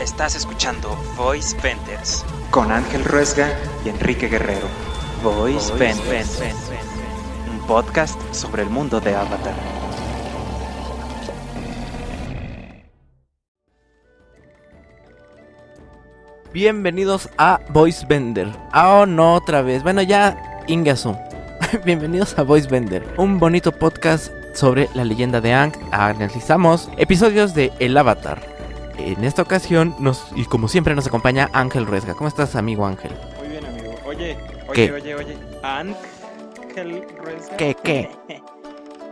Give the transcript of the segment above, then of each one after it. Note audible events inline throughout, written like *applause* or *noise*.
Estás escuchando Voice Vendors. con Ángel Ruesga y Enrique Guerrero. Voice Vendors, un podcast sobre el mundo de Avatar. Bienvenidos a Voice Vender. Ah, oh, no, otra vez. Bueno, ya, Ingasu. *laughs* Bienvenidos a Voice Vender, un bonito podcast sobre la leyenda de Ang. Analizamos episodios de El Avatar. En esta ocasión, nos, y como siempre, nos acompaña Ángel Ruesga. ¿Cómo estás, amigo Ángel? Muy bien, amigo. Oye, oye, ¿Qué? oye, oye. Ángel Ruesga. ¿Qué, qué? *laughs*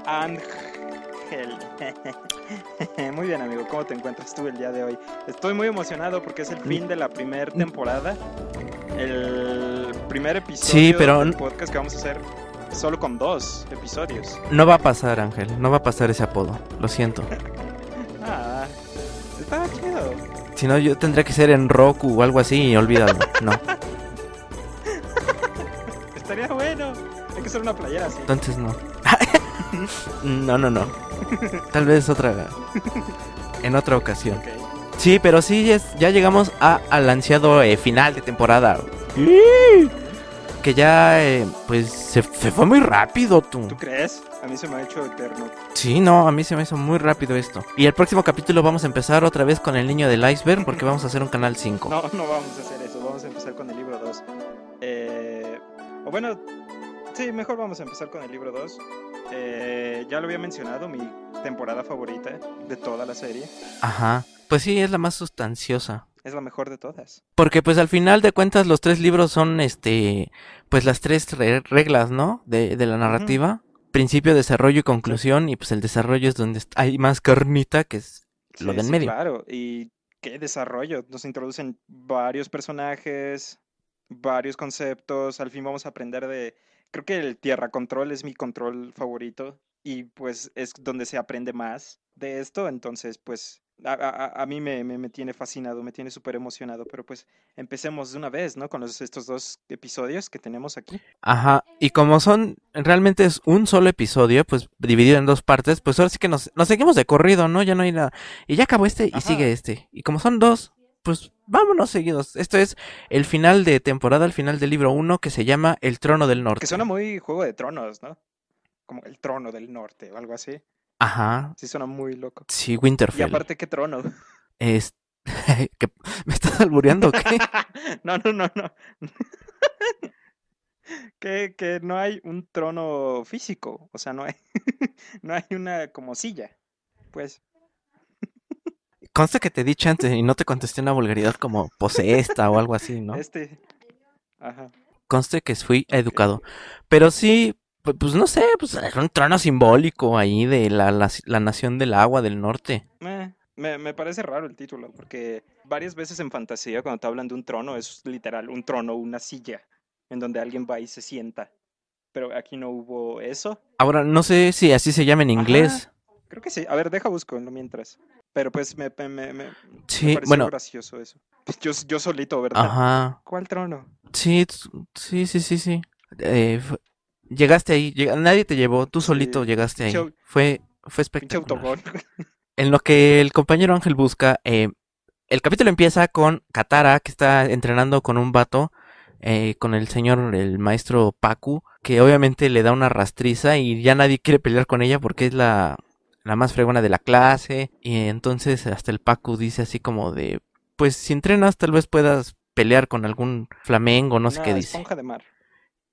Ángel. *laughs* Muy bien, amigo. ¿Cómo te encuentras tú el día de hoy? Estoy muy emocionado porque es el fin de la primera temporada. El primer episodio Sí, pero- del podcast que vamos a hacer solo con dos episodios. No va a pasar, Ángel. No va a pasar ese apodo. Lo siento. *laughs* Ah, estaba chido. Si no, yo tendría que ser en Roku o algo así y olvídalo. No. *laughs* Estaría bueno. Hay que hacer una playera así. Entonces no. *laughs* no, no, no. Tal vez otra. En otra ocasión. Sí, pero sí, ya llegamos a, al ansiado eh, final de temporada. Que ya, eh, pues, se, se fue muy rápido, tú. ¿Tú crees? A mí se me ha hecho eterno. Sí, no, a mí se me hizo muy rápido esto. Y el próximo capítulo vamos a empezar otra vez con el niño del iceberg porque vamos a hacer un canal 5. No, no vamos a hacer eso. Vamos a empezar con el libro 2. Eh, o bueno, sí, mejor vamos a empezar con el libro 2. Eh, ya lo había mencionado, mi temporada favorita de toda la serie. Ajá. Pues sí, es la más sustanciosa. Es la mejor de todas. Porque pues al final de cuentas los tres libros son este pues las tres re- reglas, ¿no? De, de la narrativa. Principio, desarrollo y conclusión. Y pues el desarrollo es donde hay más carnita, que es lo del sí, medio. Claro, y qué desarrollo. Nos introducen varios personajes, varios conceptos. Al fin vamos a aprender de... Creo que el Tierra Control es mi control favorito y pues es donde se aprende más de esto. Entonces, pues a, a- a mí me, me- me tiene fascinado, me tiene súper emocionado. Pero pues empecemos de una vez, ¿no? Con los, estos dos episodios que tenemos aquí. Ajá. Y como son, realmente es un solo episodio, pues dividido en dos partes, pues ahora sí que nos, nos seguimos de corrido, ¿no? Ya no hay nada. Y ya acabó este y Ajá. sigue este. Y como son dos, pues vámonos seguidos. Esto es el final de temporada, el final del libro 1 que se llama El Trono del Norte. Que suena muy Juego de Tronos, ¿no? Como el trono del norte o algo así. Ajá. Sí, suena muy loco. Sí, Y Winterfell. aparte, ¿qué trono? Es... *laughs* ¿Qué- ¿Me estás albureando o qué? *laughs* no, no, no, no. *laughs* que, que no hay un trono físico. O sea, no hay, no hay una como silla. Pues, Consta que te di chance y no te contesté una vulgaridad como poseesta o algo así, ¿no? este. Ajá. Conste que fui educado. Pero sí, pu- pues no sé, pues era un trono simbólico ahí de la, la, la nación del agua del norte. Eh, me, me parece raro el título, porque varias veces en fantasía, cuando te hablan de un trono, es literal un trono, una silla, en donde alguien va y se sienta. Pero aquí no hubo eso. Ahora, no sé si así se llama en inglés. Creo que sí. A ver, deja busco mientras. Pero pues me, me, me, Sí, pareció bueno. gracioso eso. *laughs* Yo, yo solito, ¿verdad? Ajá. ¿Cuál trono? Sí, sí, sí, sí, sí. Eh, llegaste ahí, nadie te llevó, tú solito Sí, llegaste ahí. pinche Fue, fue espectacular. *laughs* En lo que el compañero Ángel busca, eh, el capítulo empieza con Katara, que está entrenando con un vato, eh, con el señor, el maestro Paku, que obviamente le da una rastriza y ya nadie quiere pelear con ella porque es la, la más fregona de la clase. Y entonces hasta el Paku dice así como de, pues si entrenas tal vez puedas pelear con algún flamengo, no sé qué dice. de mar.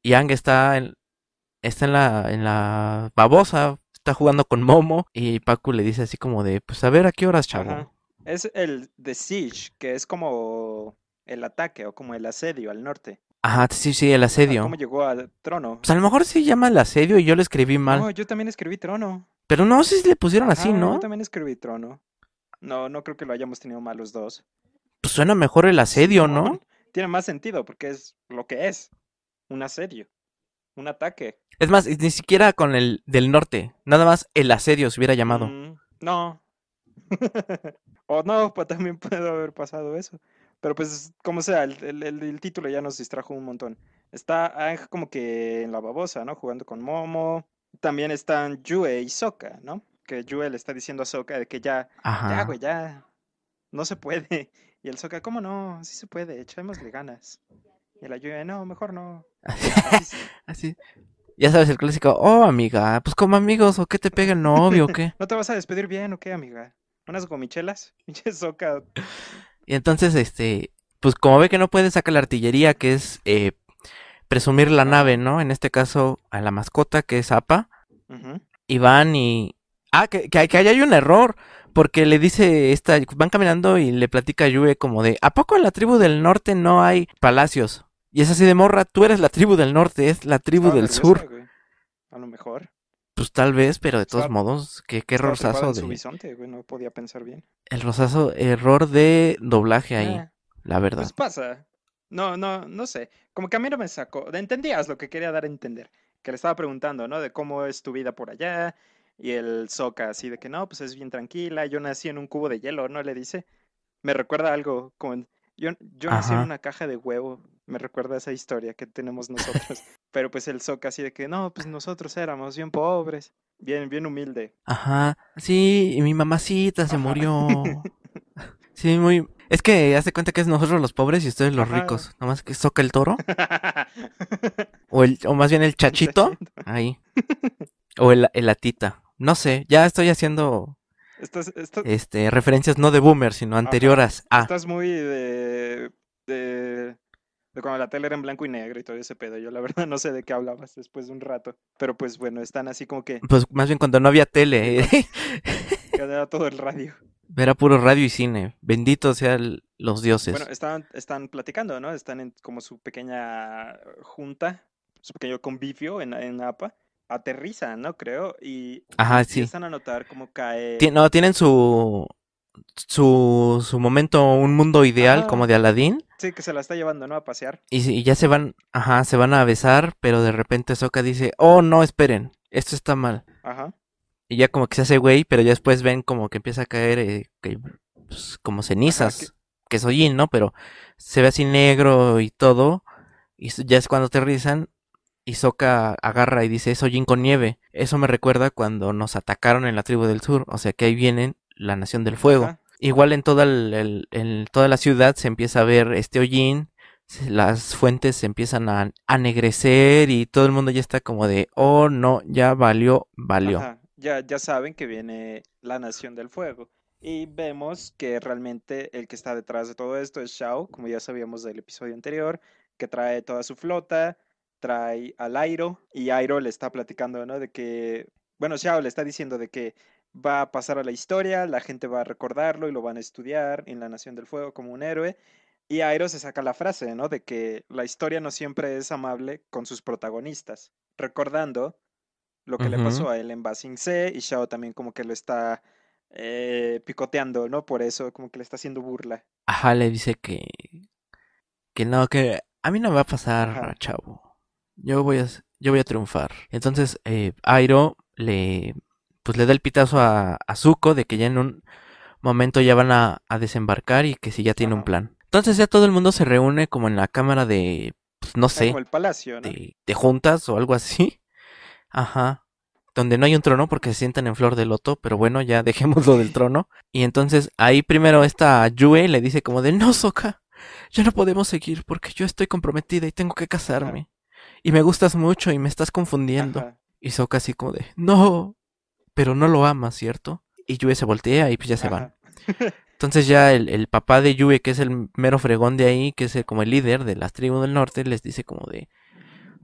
Y Ang está en, está en la, en la babosa, está jugando con Momo y Paku le dice así como de, pues a ver a qué horas, chavo. Ajá. Es el The Siege, que es como el ataque o como el asedio al norte. Ajá, sí, sí, el asedio. ¿Cómo llegó al trono? Pues a lo mejor sí llama el asedio y yo lo escribí mal. No, yo también escribí trono. Pero no sé si le pusieron así, ¿no? Yo también escribí trono. No, no creo que lo hayamos tenido mal los dos. Pues suena mejor el asedio, ¿no? Tiene más sentido porque es lo que es. Un asedio. Un ataque. Es más, ni siquiera con el del norte. Nada más el asedio se hubiera llamado. Mm, no. *laughs* o no, pues también puede haber pasado eso. Pero pues, como sea, el, el- el- el título ya nos distrajo un montón. Está como que en la babosa, ¿no? Jugando con Momo. También están Yue y Sokka, ¿no? Que Yue le está diciendo a Sokka de que ya, ya, güey, ya. No se puede. Y el Soka, ¿cómo no? Sí se puede, echémosle ganas. Y la lluvia, no, mejor no. Así, Así sí. *laughs* así. Ya sabes, el clásico, oh, amiga, pues como amigos, ¿o qué te pega el novio o qué? *laughs* ¿No te vas a despedir bien o qué, amiga? ¿Unas gomichelas? *laughs* Pinche Soka. Y entonces, este, pues como ve que no puede sacar la artillería, que es eh, presumir la nave, ¿no? En este caso, a la mascota, que es Apa, y van y... Ah, que, que, que ahí hay un error, porque le dice esta, van caminando y le platica a Yue como de, ¿a poco en la tribu del norte no hay palacios? Y es así de morra, tú eres la tribu del norte, es la tribu del nerviosa, sur. güey. A lo mejor. Pues tal vez, pero de todos Estaba- modos, qué, qué su de... bisonte, güey, no podía pensar bien. El rosazo, error de doblaje ahí, Ah, la verdad. pues pasa. No, no, no sé. Como que a mí no me sacó. Entendías lo que quería dar a entender. Que le estaba preguntando, ¿no? De cómo es tu vida por allá. Y el Soca así de que no, pues es bien tranquila. Yo nací en un cubo de hielo, ¿no? Le dice. Me recuerda algo como yo, yo nací en una caja de huevo. Me recuerda esa historia que tenemos nosotros. *laughs* Pero pues el Soca así de que no, pues nosotros éramos bien pobres. Bien, bien humilde. Ajá, sí, y mi mamacita se murió. *laughs* Sí, muy... Es que hace cuenta que es nosotros los pobres y ustedes los Ajá. ricos. Nomás que soca el toro. *laughs* O, el, o más bien el chachito. Ahí. O el, el atita. No sé, ya estoy haciendo Estás, estás, este referencias no de boomer, sino anterioras a. Estás muy de, de, de cuando la tele era en blanco y negro y todo ese pedo. Yo la *laughs* verdad no sé de qué hablabas después de un rato. Pero pues bueno, están así como que Pues más bien cuando no había tele. ¿eh? *laughs* quedaba todo el radio. Era puro radio y cine. Benditos sean los dioses. Bueno, están, están platicando, ¿no? Están en como su pequeña junta, su pequeño convivio en, en APA. Aterrizan, ¿no? Creo. Y Ajá, sí. empiezan a notar cómo cae. No, tienen su, su, su momento, un mundo ideal como de Aladdin. Sí, que se la está llevando, ¿no? A pasear. Y, ya se van, ajá, se van a besar, pero de repente Sokka dice, oh no, esperen, esto está mal. Ajá. Y ya como que se hace güey, pero ya después ven como que empieza a caer eh, que, pues, como cenizas, que es hollín, ¿no? Pero se ve así negro y todo, y ya es cuando aterrizan, y Sokka agarra y dice, es hollín con nieve. Eso me recuerda cuando nos atacaron en la tribu del sur, o sea que ahí vienen la nación del fuego. Ajá. Igual en toda, el- toda la ciudad se empieza a ver este hollín, las fuentes se empiezan a anegrecer y todo el mundo ya está como de, oh no, ya valió, valió. Ya, ya saben que viene la Nación del Fuego. Y vemos que realmente el que está detrás de todo esto es Shao, como ya sabíamos del episodio anterior, que trae toda su flota, trae al Airo, y Airo le está platicando, ¿no? De que, bueno, Shao le está diciendo de que va a pasar a la historia, la gente va a recordarlo y lo van a estudiar en la Nación del Fuego como un héroe. Y Airo se saca la frase, ¿no? De que la historia no siempre es amable con sus protagonistas, recordando lo que le pasó a él en Ba Sing Se y Shao también como que lo está eh, picoteando, ¿no? Por eso como que le está haciendo burla. Ajá, le dice que, que no, que a mí no me va a pasar, Ajá. chavo. Yo voy a, yo voy a triunfar. Entonces, eh, Airo le, pues le da el pitazo a, a Zuko de que ya en un momento ya van a, a desembarcar y que si ya tiene un plan. Entonces ya todo el mundo se reúne como en la cámara de, pues no sé, Como el palacio, ¿no? de, de juntas o algo así. *laughs* Ajá. Donde no hay un trono porque se sientan en flor de loto, pero bueno, ya *laughs* dejemos lo del trono. Y entonces ahí primero esta Yue le dice como de, no, Soka, ya no podemos seguir porque yo estoy comprometida y tengo que casarme. Y me gustas mucho y me estás confundiendo. Ajá. Y Soka así como de, no, pero no lo amas, ¿cierto? Y Yue se voltea y pues ya se van. Ajá. *laughs* Entonces ya el, el papá de Yue, que es el mero fregón de ahí, que es el- como el líder de las tribus del norte, les dice como de,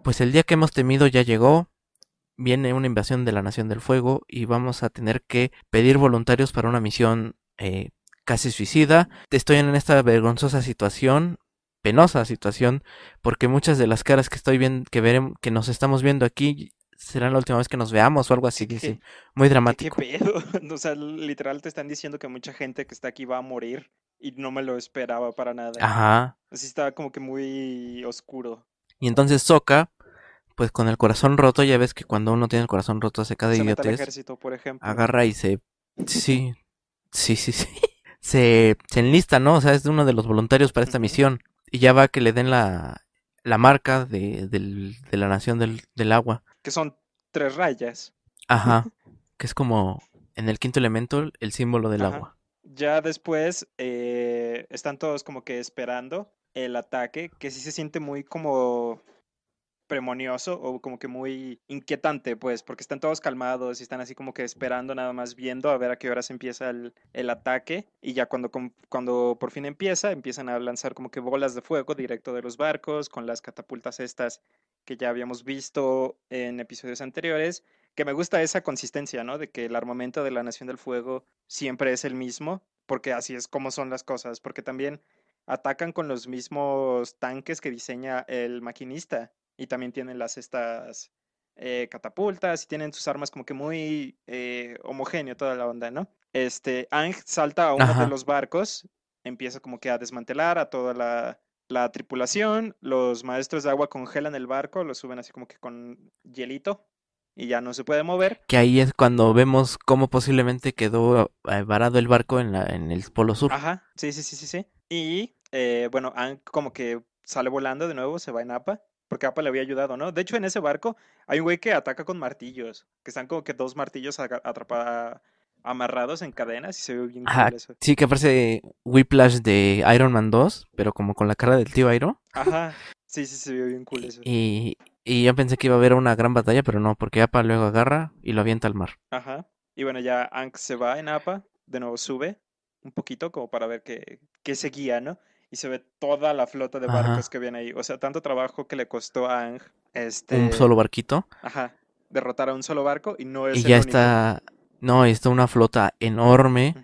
pues el día que hemos temido ya llegó, viene una invasión de la Nación del Fuego y vamos a tener que pedir voluntarios para una misión eh, casi suicida. Estoy en esta vergonzosa situación, penosa situación, porque muchas de las caras que estoy viendo, que veremos, que nos estamos viendo aquí, serán la última vez que nos veamos o algo así, ¿Qué- dice. Muy ¿Qué, qué dramático. pedo? *laughs* O sea, literal te están diciendo que mucha gente que está aquí va a morir y no me lo esperaba para nada. Ajá. Así estaba como que muy oscuro. Y entonces Soka, pues con el corazón roto, ya ves que cuando uno tiene el corazón roto hace cada Se mete al idiotez, ejército, por ejemplo. agarra y se... Sí, sí, sí, sí. *laughs* Se, se enlista, ¿no? O sea, es uno de los voluntarios para esta Ujú. misión. Y ya va que le den la, la marca de, del- de la nación del, del agua. Que son tres rayas. Ajá. *laughs* Que es como en el quinto elemento el símbolo del Ajá. agua. Ya después eh, están todos como que esperando el ataque, que sí se siente muy como premonioso o como que muy inquietante, pues, porque están todos calmados y están así como que esperando, nada más viendo a ver a qué horas empieza el, el ataque. Y ya cuando, cuando por fin empieza, empiezan a lanzar como que bolas de fuego directo de los barcos con las catapultas estas que ya habíamos visto en episodios anteriores. Que me gusta esa consistencia, ¿no? De que el armamento de la Nación del Fuego siempre es el mismo, porque así es como son las cosas, porque también atacan con los mismos tanques que diseña el maquinista y también tienen las estas eh, catapultas y tienen sus armas como que muy eh, homogéneo toda la onda, ¿no? Este, Ang salta a uno Ajá. de los barcos, empieza como que a desmantelar a toda la, la tripulación, los maestros de agua congelan el barco, lo suben así como que con hielito y ya no se puede mover. Que ahí es cuando vemos cómo posiblemente quedó eh, varado el barco en, la, en el Polo Sur. Ajá, sí, sí, sí, sí, sí. Y eh, bueno, Ang como que sale volando de nuevo, se va en APA, porque APA le había ayudado, ¿no? De hecho, en ese barco hay un güey que ataca con martillos, que están como que dos martillos aga- atrapa- amarrados en cadenas y se ve bien Ajá, cool eso. sí, que parece Whiplash de Iron Man 2, pero como con la cara del tío Iron. Ajá, sí, sí, se ve bien cool eso. Y, y yo pensé que iba a haber una gran batalla, pero no, porque Appa luego agarra y lo avienta al mar. Ajá. Y bueno, ya Ang se va en APA, de nuevo sube un poquito como para ver qué, qué seguía, ¿no? Y se ve toda la flota de Ajá. barcos que viene ahí. O sea, tanto trabajo que le costó a Ang, este... Un solo barquito. Ajá, derrotar a un solo barco y no es Y el ya único. está. No, está una flota enorme,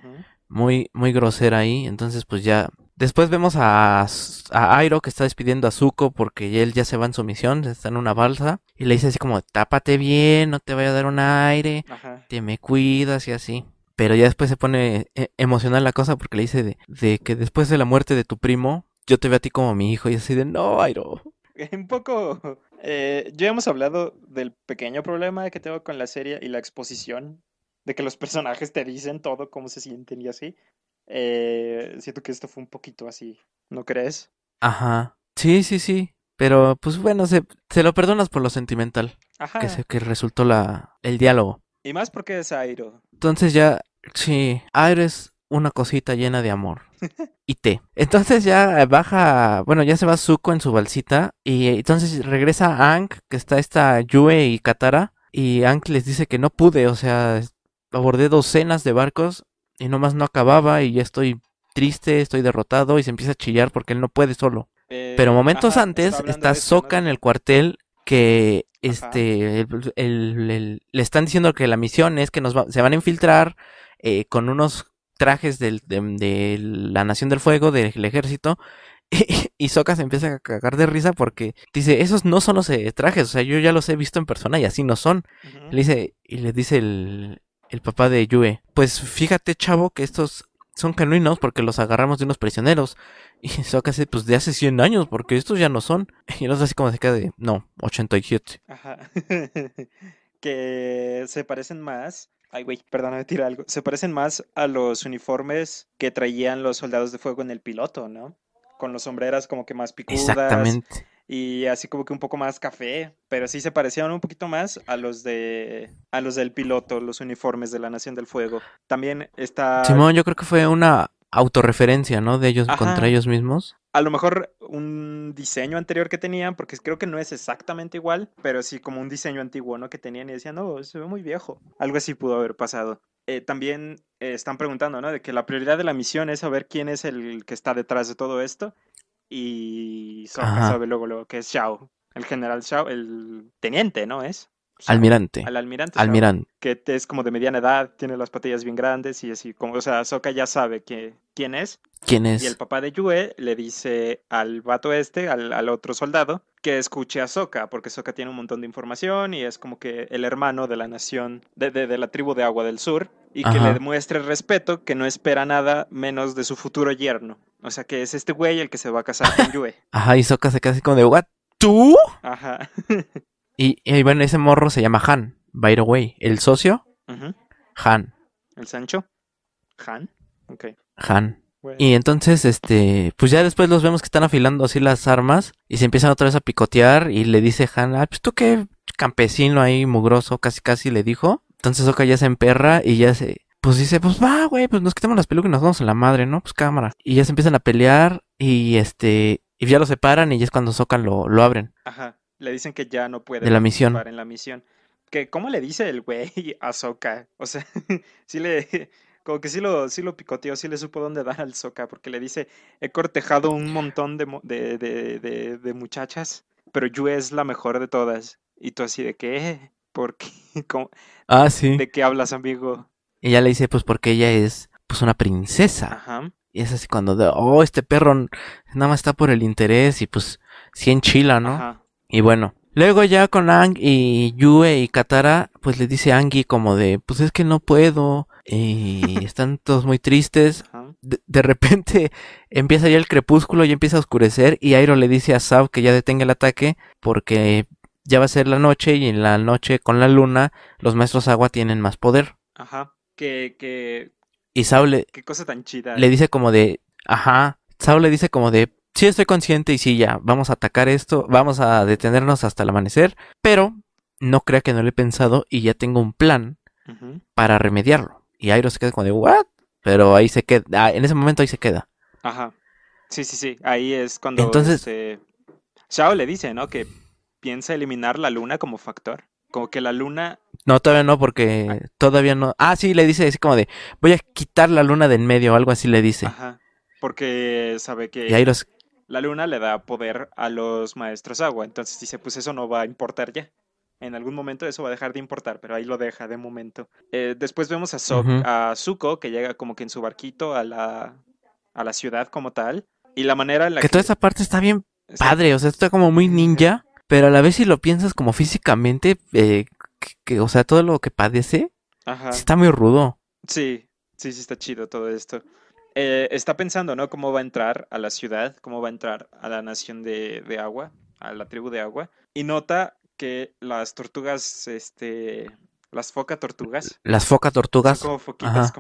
muy, muy grosera ahí. Entonces, pues ya. Después vemos a, a Airo que está despidiendo a Zuko porque él ya se va en su misión, está en una balsa. Y le dice así como, tápate bien, no te vaya a dar un aire, Ajá. te me cuidas y así. Pero ya después se pone eh, emocional la cosa porque le dice de, de que después de la muerte de tu primo, yo te veo a ti como mi hijo. Y así de, no, Airo. *laughs* Un poco. eh, ya hemos hablado del pequeño problema que tengo con la serie y la exposición. De que los personajes te dicen todo, cómo se sienten y así. Eh, siento que esto fue un poquito así. ¿No crees? Ajá. Sí, sí, sí. Pero pues bueno, se, se lo perdonas por lo sentimental Ajá. que, se, que resultó la, el diálogo. Y más porque es Airo. Entonces ya, sí, Airo es una cosita llena de amor. *laughs* Y té. Entonces ya baja, bueno, ya se va Zuko en su balsita y entonces regresa Ang, que está esta Yue y Katara, y Ang les dice que no pude, o sea, abordé docenas de barcos y nomás no acababa y ya estoy triste, estoy derrotado y se empieza a chillar porque él no puede solo. Eh, Pero momentos ajá, antes está. Sokka en el cuartel que Ajá. este el- el- el- le están diciendo que la misión es que nos va- se van a infiltrar eh, con unos trajes del- de, de la Nación del Fuego, del ejército. *laughs* Y, y se empieza a cagar de risa porque dice, esos no son los eh, trajes, o sea, yo ya los he visto en persona y así no son. Le dice, y le dice el, el papá de Yue, pues fíjate chavo que estos son genuinos porque los agarramos de unos prisioneros. *laughs* Y Sokka dice, pues de hace 100 años, porque estos ya no son. *laughs* Y el otro así como se queda de, no, 87. Ajá. que se parecen más. Ay, güey, perdóname, tira algo. Se parecen más a los uniformes que traían los soldados de fuego en el piloto, ¿no? Con los sombreras como que más picudas. Exactamente. Y así como que un poco más café. Pero sí se parecían un poquito más a los de. a los del piloto, los uniformes de la Nación del Fuego. También está. Simón, yo creo que fue una autorreferencia, ¿no? De ellos Ajá. contra ellos mismos. A lo mejor un diseño anterior que tenían, porque creo que no es exactamente igual, pero sí como un diseño antiguo, ¿no? Que tenían y decían, no, se ve muy viejo. Algo así pudo haber pasado. Eh, también eh, están preguntando, ¿no? De que la prioridad de la misión es saber quién es el que está detrás de todo esto. Y sabe luego lo que es Shao, el general Shao, el teniente, ¿no? Es. Almirante. Al almirante. Almirante. que es como de mediana edad, tiene las patillas bien grandes y así, como, o sea, Sokka ya sabe que, quién es. ¿Quién Y el es? papá de Yue le dice al vato este, al, al otro soldado, que escuche a Sokka, porque Sokka tiene un montón de información y es como que el hermano de la nación, de, de- de la tribu de Agua del Sur, y que le demuestre respeto, que no espera nada menos de su futuro yerno. O sea, que es este güey el que se va a casar con *laughs* Yue. Ajá, y Sokka se así como de, ¿what? ¿Tú? Ajá. *laughs* Y, y bueno, ese morro se llama Han, by the way. El socio. Han. El Sancho. Han. Ok. Han. Bueno. Y entonces, este, pues ya después los vemos que están afilando así las armas y se empiezan otra vez a picotear y le dice Han, ah, pues tú qué campesino ahí mugroso, casi casi le dijo. Entonces Oka ya se emperra y ya se, pues dice, pues va, güey, pues nos quitamos las pelucas y nos vamos a la madre, ¿no? Pues cámara. Y ya se empiezan a pelear y este, y ya lo separan y ya es cuando Socan lo, lo abren Ajá. Le dicen que ya no puede de la misión. participar en la misión. Que, ¿cómo le dice el güey *laughs* a Soka? O sea, *laughs* sí le, como que sí lo, sí lo picoteó, sí le supo dónde dar al Soka, porque le dice, he cortejado un montón de, de, de, de, muchachas, pero Yue es la mejor de todas. Y tú así de qué, ¿por qué? *laughs* ¿Cómo- Ah, sí. ¿De qué hablas, amigo? Y ella le dice, pues porque ella es, pues una princesa. Ajá. Y es así cuando, oh, este perro nada más está por el interés y pues sí enchila, ¿no? Ajá. Y bueno, luego ya con Ang y Yue y Katara, pues le dice a Angie como de, pues es que no puedo. *laughs* Y están todos muy tristes. De, de repente *laughs* empieza ya el crepúsculo y empieza a oscurecer. Y Airo le dice a Sab que ya detenga el ataque porque ya va a ser la noche y en la noche con la luna los maestros agua tienen más poder. Ajá. Que, que, Y Sab le, qué cosa tan chida. le dice como de, ajá, Sao le dice como de, sí estoy consciente y sí ya, vamos a atacar esto, vamos a detenernos hasta el amanecer, pero no crea que no lo he pensado y ya tengo un plan para remediarlo. Y Airo se queda como de, what? Pero ahí se queda, ah, en ese momento ahí se queda. Ajá. Sí, sí, sí. Ahí es cuando Entonces- este, Shao le dice, ¿no? Que piensa eliminar la luna como factor. Como que la luna. No, todavía no, porque todavía no. Ah, sí, le dice así como de, voy a quitar la luna de en medio, algo así le dice. Ajá. Porque sabe que Y Airo, se- la luna le da poder a los maestros agua. Entonces dice, pues eso no va a importar ya. En algún momento eso va a dejar de importar, pero ahí lo deja de momento. Eh, después vemos a, So- a Zuko, que llega como que en su barquito a la, a la ciudad como tal. Y la manera en la que toda esa parte está bien Sí. padre, o sea, está como muy ninja, pero a la vez si lo piensas como físicamente, eh, que, que, o sea, todo lo que padece, Ajá. está muy rudo. Sí, sí, sí está chido todo esto. Eh, está pensando, ¿no? Cómo va a entrar a la ciudad, cómo va a entrar a la nación de, de agua, a la tribu de agua. Y nota que las tortugas, este, las foca tortugas, Las foca tortugas. son como foquitas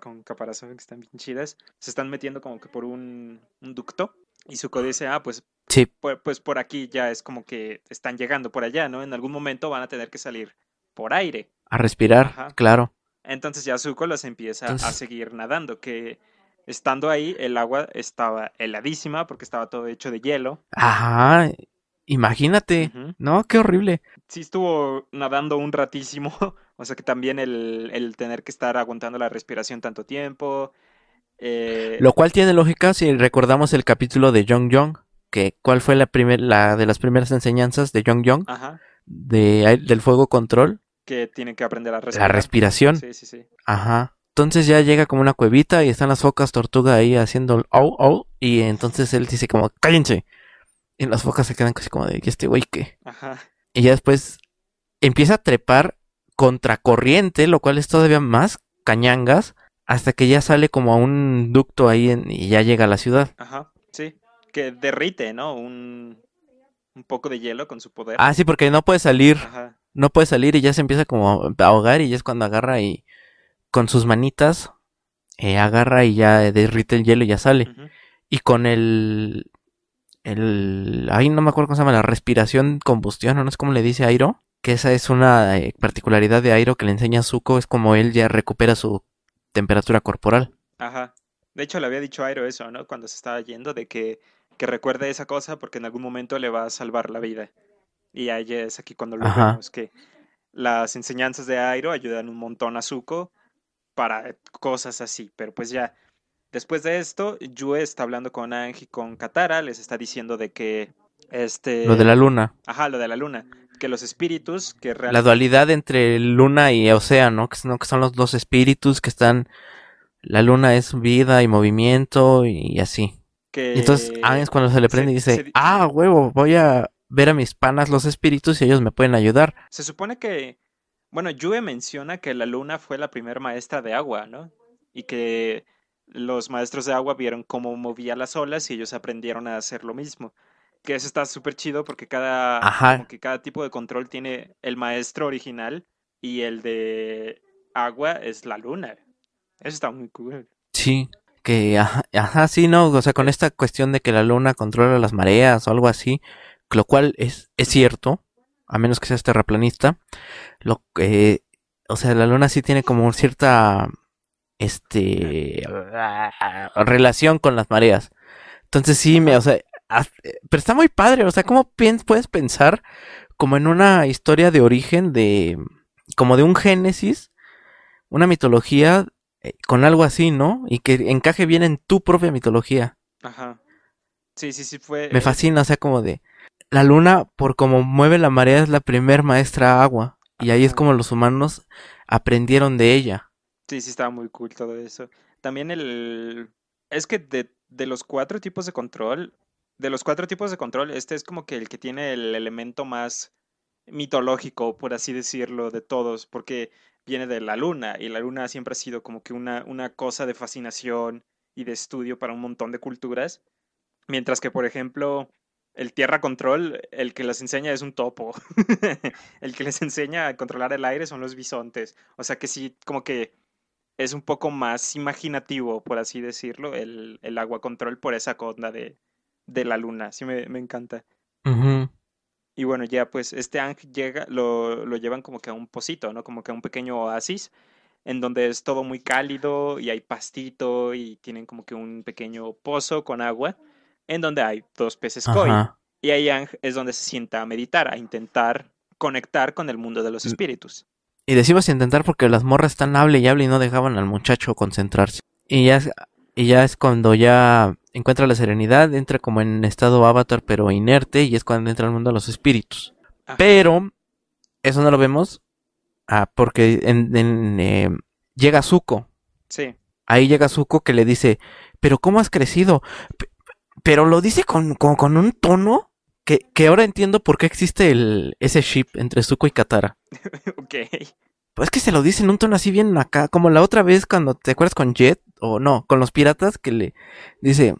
con, caparazón que están bien chidas, se están metiendo como que por un, un ducto. Y Zuko dice, ah, pues, Sí, pues, pues por aquí ya es como que están llegando por allá, ¿no? En algún momento van a tener que salir por aire. a respirar, Ajá. claro. Entonces ya Zuko los empieza a seguir nadando, que estando ahí el agua estaba heladísima porque estaba todo hecho de hielo. Ajá, imagínate. ¿no? Qué horrible. Sí estuvo nadando un ratísimo, *laughs* o sea que también el, el tener que estar aguantando la respiración tanto tiempo. eh, Lo cual tiene lógica si recordamos el capítulo de Jong Jong, que cuál fue la primer, la de las primeras enseñanzas de Jong Jong, Ajá, de, del fuego control, que tienen que aprender a la respirar. respiración. Sí, sí, sí. Ajá. Entonces ya llega como una cuevita y están las focas tortuga ahí haciendo el au au y entonces él dice como cállense. Y las focas se quedan casi como de ¿y este güey qué? Ajá, Y ya después empieza a trepar contracorriente, lo cual es todavía más cañangas, hasta que ya sale como a un ducto ahí en- y ya llega a la ciudad. ajá, sí. Que derrite, ¿no? Un, un poco de hielo con su poder. Ah, sí, porque no puede salir, Ajá, no puede salir y ya se empieza como a ahogar y ya es cuando agarra y con sus manitas eh, agarra y ya derrite el hielo y ya sale. Y con el. El. Ay, no me acuerdo cómo se llama, la respiración combustión, o no sé cómo le dice Airo. Que esa es una eh, particularidad de Airo que le enseña a Zuko, es como él ya recupera su temperatura corporal. Ajá. De hecho, le había dicho Airo eso, ¿no? Cuando se estaba yendo, de que, que recuerde esa cosa porque en algún momento le va a salvar la vida. Y ahí es aquí cuando lo Ajá. vemos, que las enseñanzas de Airo ayudan un montón a Zuko para cosas así. Pero pues ya, después de esto, Yue está hablando con Ang y con Katara, les está diciendo de que, este... Lo de la luna. Ajá, lo de la luna. Que los espíritus que La realmente... dualidad entre luna y océano, que son, los dos espíritus que están. La luna es vida y movimiento y así. Que Y entonces Aang es cuando se le prende y dice: se- Ah, huevo, voy a ver a mis panas los espíritus y ellos me pueden ayudar. Se supone que, bueno, Yue menciona que la luna fue la primera maestra de agua, ¿no? Y que los maestros de agua vieron cómo movía las olas y ellos aprendieron a hacer lo mismo. Que eso está súper chido porque cada, Ajá. como que cada tipo de control tiene el maestro original y el de agua es la luna. Eso está muy cool. Sí, que ajá, ajá, sí, no, o sea, con esta cuestión de que la luna controla las mareas o algo así, lo cual es, es cierto, a menos que seas terraplanista, lo que, o sea, la luna sí tiene como cierta este relación con las mareas. Entonces sí, me, o sea, pero está muy padre, o sea, ¿cómo puedes pensar como en una historia de origen de, como de un génesis, una mitología eh, con algo así, ¿no? Y que encaje bien en tu propia mitología. Ajá. Sí, sí, sí, fue... Me fascina, o sea, como de, la luna, por como mueve la marea, es la primer maestra agua. Y ahí es como los humanos aprendieron de ella. Sí, sí, estaba muy cool todo eso. También el... Es que de, de los cuatro tipos de control, de los cuatro tipos de control, este es como que el que tiene el elemento más mitológico, por así decirlo, de todos, porque viene de la luna y la luna siempre ha sido como que una, una cosa de fascinación y de estudio para un montón de culturas, mientras que, por ejemplo, el tierra control, el que les enseña es un topo. *laughs* el que les enseña a controlar el aire son los bisontes. O sea que sí, como que es un poco más imaginativo, por así decirlo, el, el agua control por esa conda de, de la luna. Sí, me, me encanta. Y bueno, ya pues este ángel llega, lo, lo llevan como que a un pocito, ¿no? Como que a un pequeño oasis en donde es todo muy cálido y hay pastito y tienen como que un pequeño pozo con agua en donde hay dos peces koi. Y ahí es donde se sienta a meditar, a intentar conectar con el mundo de los espíritus. Y decimos intentar porque las morras están hable y hable y no dejaban al muchacho concentrarse. Y ya, y ya es cuando ya encuentra la serenidad, entra como en estado avatar pero inerte y es cuando entra al mundo de los espíritus. Pero eso no lo vemos ah, porque en, eh, llega Zuko. Sí. Ahí llega Zuko que le dice, pero ¿cómo has crecido? Pero lo dice con, con, un tono que, que, ahora entiendo por qué existe el, ese ship entre Zuko y Katara. *laughs* ok. Pues que se lo dice en un tono así bien acá, como la otra vez cuando te acuerdas con Jet, o no, con los piratas, que le dice,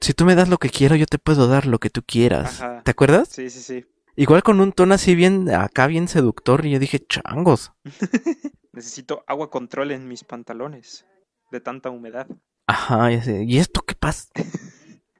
si tú me das lo que quiero, yo te puedo dar lo que tú quieras. ¿Te acuerdas? Sí, sí, sí. Igual con un tono así bien, acá bien seductor, y yo dije, changos. *laughs* Necesito agua control en mis pantalones, de tanta humedad. Ajá, ¿y esto qué pasa? *laughs*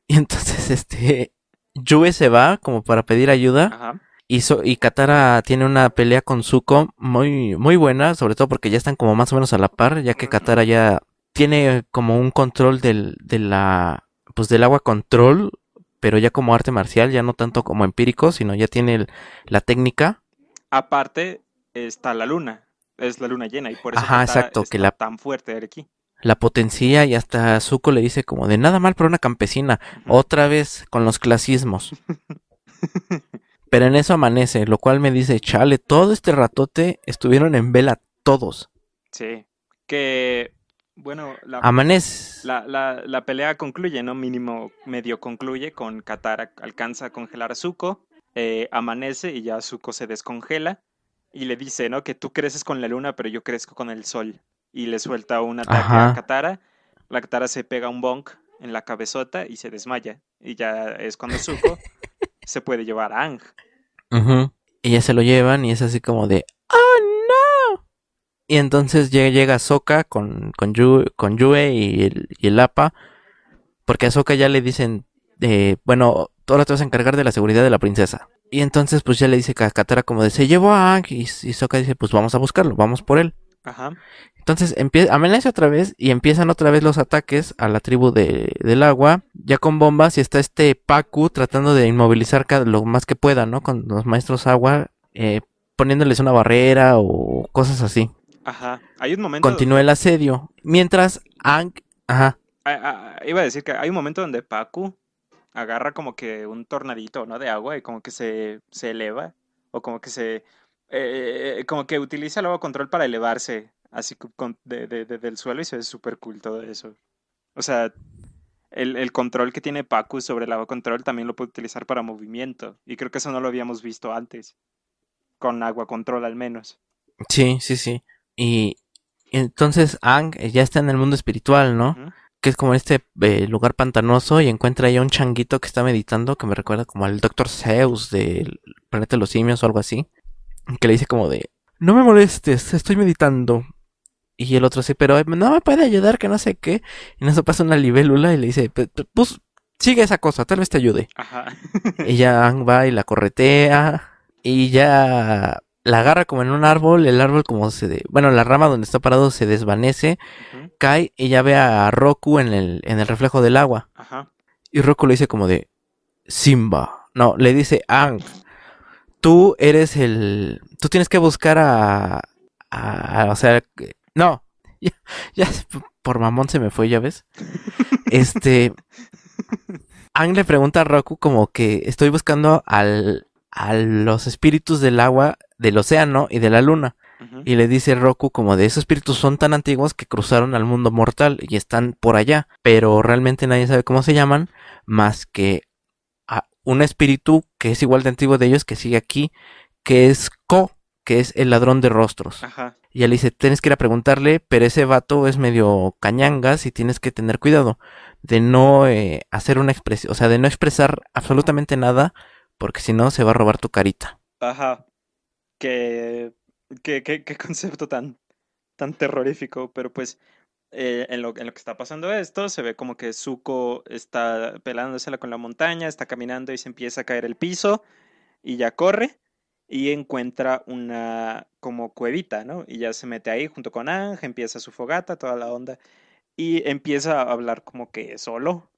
Y *laughs* entonces, este, Yue se va como para pedir ayuda. Y, y Katara tiene una pelea con Zuko muy, muy buena, sobre todo porque ya están como más o menos a la par, ya que Katara ya tiene como un control del, de la, pues del agua control, pero ya como arte marcial, ya no tanto como empírico, sino ya tiene la técnica. Aparte, está la luna, es la luna llena y por eso Ajá, exacto, que la... tan fuerte aquí la potencia y hasta Zuko le dice como de nada mal para una campesina, otra vez con los clasismos. *laughs* Pero en eso amanece, lo cual me dice, chale, todo este ratote estuvieron en vela todos. Sí, que bueno, la, amanece. La, la, la, pelea concluye, ¿no? Mínimo medio concluye con Katara alcanza a congelar a Zuko, eh, amanece y ya Zuko se descongela y le dice, ¿no? Que tú creces con la luna, pero yo crezco con el sol y le suelta un ataque a Katara. La Katara se pega un bonk en la cabezota y se desmaya. Y ya es cuando *laughs* Zuko se puede llevar a Ang. Y ya se lo llevan y es así como de ¡Oh no! Y entonces llega, llega Sokka con, con, con Yue y el, y el APA. Porque a Sokka ya le dicen, eh, bueno, ahora te vas a encargar de la seguridad de la princesa. Y entonces pues ya le dice a Katara como de se llevó a Ang y, y Sokka dice pues vamos a buscarlo, vamos por él. Ajá. Entonces empieza, amenaza otra vez y empiezan otra vez los ataques a la tribu de, del agua, ya con bombas y está este Paku tratando de inmovilizar lo más que pueda, ¿no? Con los maestros agua, eh, poniéndoles una barrera o cosas así. Ajá, hay un momento... Continúa el asedio, mientras Ang... Ajá. Iba a decir que hay un momento donde Paku agarra como que un tornadito, ¿no? De agua y como que se, se eleva o como que se... Eh, como que utiliza el agua control para elevarse así con, de, de, del suelo y se ve súper cool todo eso. O sea, el, el, control que tiene Pacu sobre el agua control también lo puede utilizar para movimiento. Y creo que eso no lo habíamos visto antes. Con agua control al menos. Sí, sí, sí. Y entonces Ang ya está en el mundo espiritual, ¿no? Que es como este eh, lugar pantanoso y encuentra ahí un changuito que está meditando que me recuerda como al Doctor Zeus del planeta de los simios o algo así. Que le dice como de, no me molestes, estoy meditando. Y el otro sí, pero no me puede ayudar, que no sé qué. Y no se pasa una libélula y le dice, pues sigue esa cosa, tal vez te ayude. Ajá. y ya va y la corretea. Y ya la agarra como en un árbol, el árbol como se... De... Bueno, la rama donde está parado se desvanece, cae y ya ve a Roku en el, en el reflejo del agua. Ajá. Y Roku le dice como de Simba. No, le dice Ang. Tú eres el. Tú tienes que buscar a- o sea. No. *laughs* Ya, ya por mamón se me fue, ya ves. Este. Ang le pregunta a Roku como que estoy buscando al, a los espíritus del agua, del océano y de la luna. Y le dice Roku como de esos espíritus son tan antiguos que cruzaron al mundo mortal y están por allá. Pero realmente nadie sabe cómo se llaman más que a un espíritu que es igual de antiguo de ellos que sigue aquí, que es Ko, que es el ladrón de rostros. Ajá. Y él dice, tienes que ir a preguntarle, pero ese vato es medio cañangas y tienes que tener cuidado de no eh, hacer una expresión, o sea, de no expresar absolutamente nada, porque si no se va a robar tu carita. Ajá. Qué, qué, qué, qué concepto tan, tan terrorífico. Pero pues, eh, en lo, en lo que está pasando esto, se ve como que Zuko está pelándosela con la montaña, está caminando y se empieza a caer el piso. Y ya corre. Y encuentra una como cuevita, ¿no? Y ya se mete ahí junto con Ang, empieza su fogata, toda la onda. Y empieza a hablar como que solo.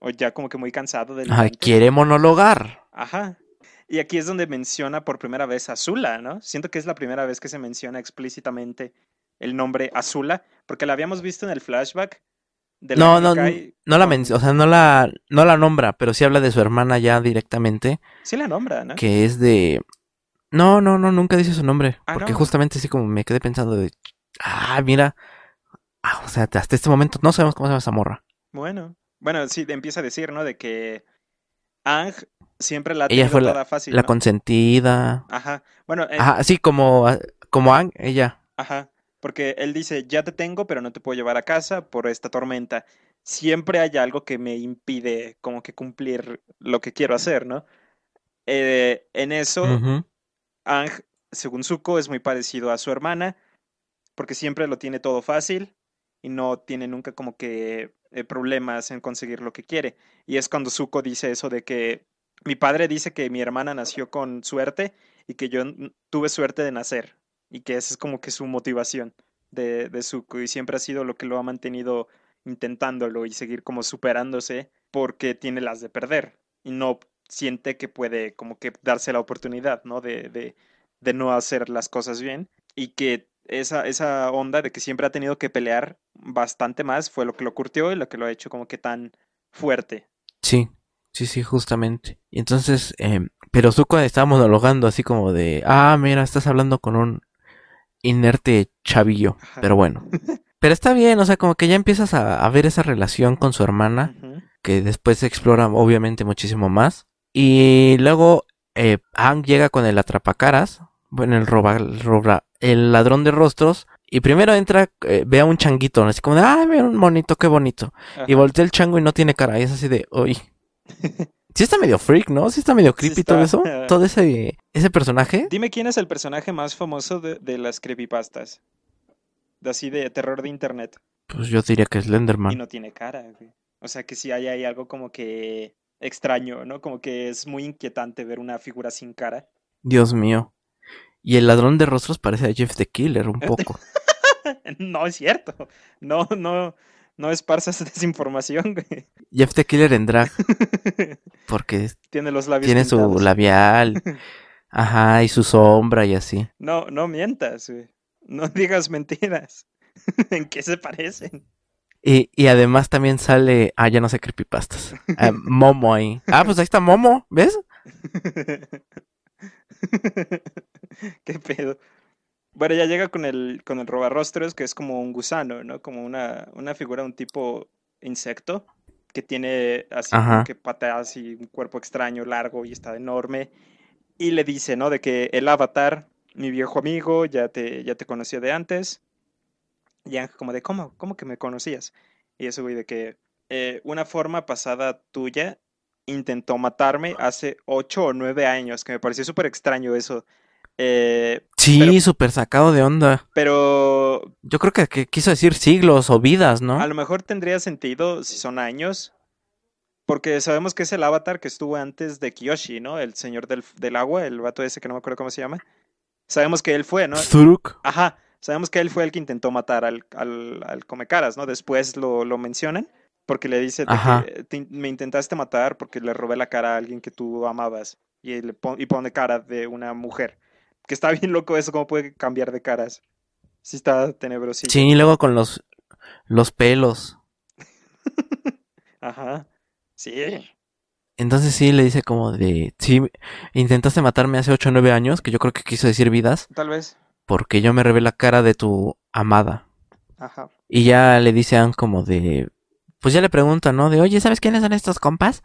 O ya como que muy cansado del Ay, intento. quiere monologar. Ajá. Y aquí es donde menciona por primera vez a Azula, ¿no? Siento que es la primera vez que se menciona explícitamente el nombre Azula, porque la habíamos visto en el flashback de la No, no, no la menciona, o sea, no la, no la nombra, pero sí habla de su hermana ya directamente, Sí la nombra, ¿no? que es de... No, no, no, nunca dice su nombre, Ah, porque ¿no? justamente así como me quedé pensando de... Ah, mira. Ah, o sea, hasta este momento no sabemos cómo se llama esa morra. Bueno. Bueno, sí, empieza a decir, ¿no? De que Ang siempre la ha Ella fue toda fácil, La ¿no? consentida. Ajá. Bueno, eh, Ajá, sí, como, como Ang, ella. Ajá, porque él dice, ya te tengo, pero no te puedo llevar a casa por esta tormenta. Siempre hay algo que me impide como que cumplir lo que quiero hacer, ¿no? Eh, en eso. Ang, según Zuko, es muy parecido a su hermana, porque siempre lo tiene todo fácil y no tiene nunca como que eh, problemas en conseguir lo que quiere. Y es cuando Zuko dice eso de que mi padre dice que mi hermana nació con suerte y que yo tuve suerte de nacer y que esa es como que su motivación de, de Zuko y siempre ha sido lo que lo ha mantenido intentándolo y seguir como superándose porque tiene las de perder y no siente que puede como que darse la oportunidad, ¿no? De, de, de no hacer las cosas bien y que esa, esa onda de que siempre ha tenido que pelear bastante más fue lo que lo curtió y lo que lo ha hecho como que tan fuerte. Sí, sí, sí, justamente. Y entonces, em, pero Zuko estaba monologando así como de, ah, mira, estás hablando con un inerte chavillo. Ajá. Pero bueno. *laughs* Pero está bien, o sea, como que ya empiezas a, a ver esa relación con su hermana, que después se explora obviamente muchísimo más. Y luego eh, Hank llega con el atrapacaras, bueno, el roba, el roba- el ladrón de rostros. Y primero entra, eh, ve a un changuito, así como de, ah, mira un monito, qué bonito. Y voltea el chango y no tiene cara. Y es así de, uy. *laughs* Sí está medio freak, ¿no? Sí está medio Sí creepy todo eso. *laughs* Todo ese, ese personaje. Dime quién es el personaje más famoso de, de las creepypastas. De así de terror de internet. Pues yo diría que es Y Slenderman. no tiene cara, güey. O sea que sí hay ahí algo como que extraño, ¿no? Como que es muy inquietante ver una figura sin cara. Dios mío. Y el ladrón de rostros parece a Jeff the Killer un poco. *laughs* No es cierto. No, no, no esparzas desinformación, güey. Jeff the Killer en drag, *laughs* porque Tiene los labios tiene su labial. *laughs* Ajá, y su sombra y así. No, no mientas, güey. No digas mentiras. ¿En qué se parecen? Y, y además también sale. Ah, ya no sé creepypastas. Ah, Momo ahí. Ah, pues ahí está Momo, ¿ves? *laughs* ¿Qué pedo? Bueno, ya llega con el, con el robarrostros, que es como un gusano, ¿no? Como una, una figura, un tipo insecto, que tiene así como que patas y un cuerpo extraño, largo y está enorme. Y le dice, ¿no? De que el avatar, mi viejo amigo, ya te, ya te conocía de antes. Y Ángel como de, ¿cómo? ¿Cómo que me conocías? Y ese güey de que eh, una forma pasada tuya intentó matarme hace ocho o nueve años, que me pareció súper extraño eso. Eh, Sí, Pero- súper sacado de onda. pero Yo creo que, que quiso decir siglos o vidas, ¿no? a lo mejor tendría sentido si son años, porque sabemos que es el avatar que estuvo antes de Kiyoshi, ¿no? El señor del, del agua, el vato ese que no me acuerdo cómo se llama. Sabemos que él fue, ¿no? Zuruk. Ajá, sabemos que él fue el que intentó matar al, al, al Comecaras, ¿no? Después lo, lo mencionan porque le dice que te- me intentaste matar porque le robé la cara a alguien que tú amabas y, le pon- y pone cara de una mujer. Que está *laughs* bien loco eso, cómo puede cambiar de caras. Sí está tenebrosito. Sí, y luego con los, los pelos. *laughs* Ajá. Sí. Entonces sí le dice como de, sí, intentaste matarme hace 8 o 9 años, que yo creo que quiso decir vidas, Tal vez. Porque yo me revé la cara de tu amada. Ajá. Y ya le dice a Aang como de, pues ya le pregunta, ¿no? De, oye, ¿sabes quiénes son estos compas?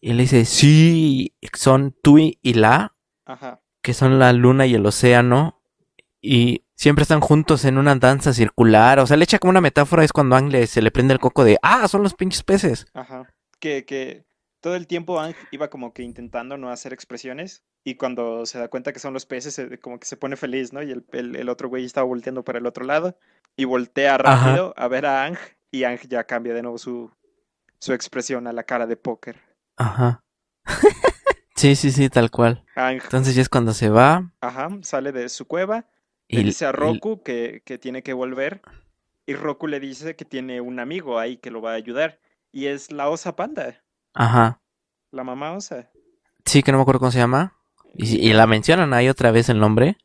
Y le dice, sí, son Tui y La, Ajá. que son la luna y el océano, y siempre están juntos en una danza circular. O sea, le echa como una metáfora, es cuando a Aang le, se le prende el coco de, ah, son los pinches peces. Ajá. Que, que todo el tiempo Ang iba como que intentando no hacer expresiones y cuando se da cuenta que son los peces, se- como que se pone feliz, ¿no? Y el, el- el otro güey estaba volteando para el otro lado y voltea Ajá. rápido a ver a Ang y Ang ya cambia de nuevo su, su expresión a la cara de póker. Ajá. *laughs* sí, sí, sí, tal cual. Ang, Entonces ya es cuando se va. ajá, sale de su cueva, le Y, dice a Roku que, que tiene que volver y Roku le dice que tiene un amigo ahí que lo va a ayudar y es la osa panda, Ajá. la mamá osa. Sí, que no me acuerdo cómo se llama. Y, y la mencionan ahí otra vez el nombre.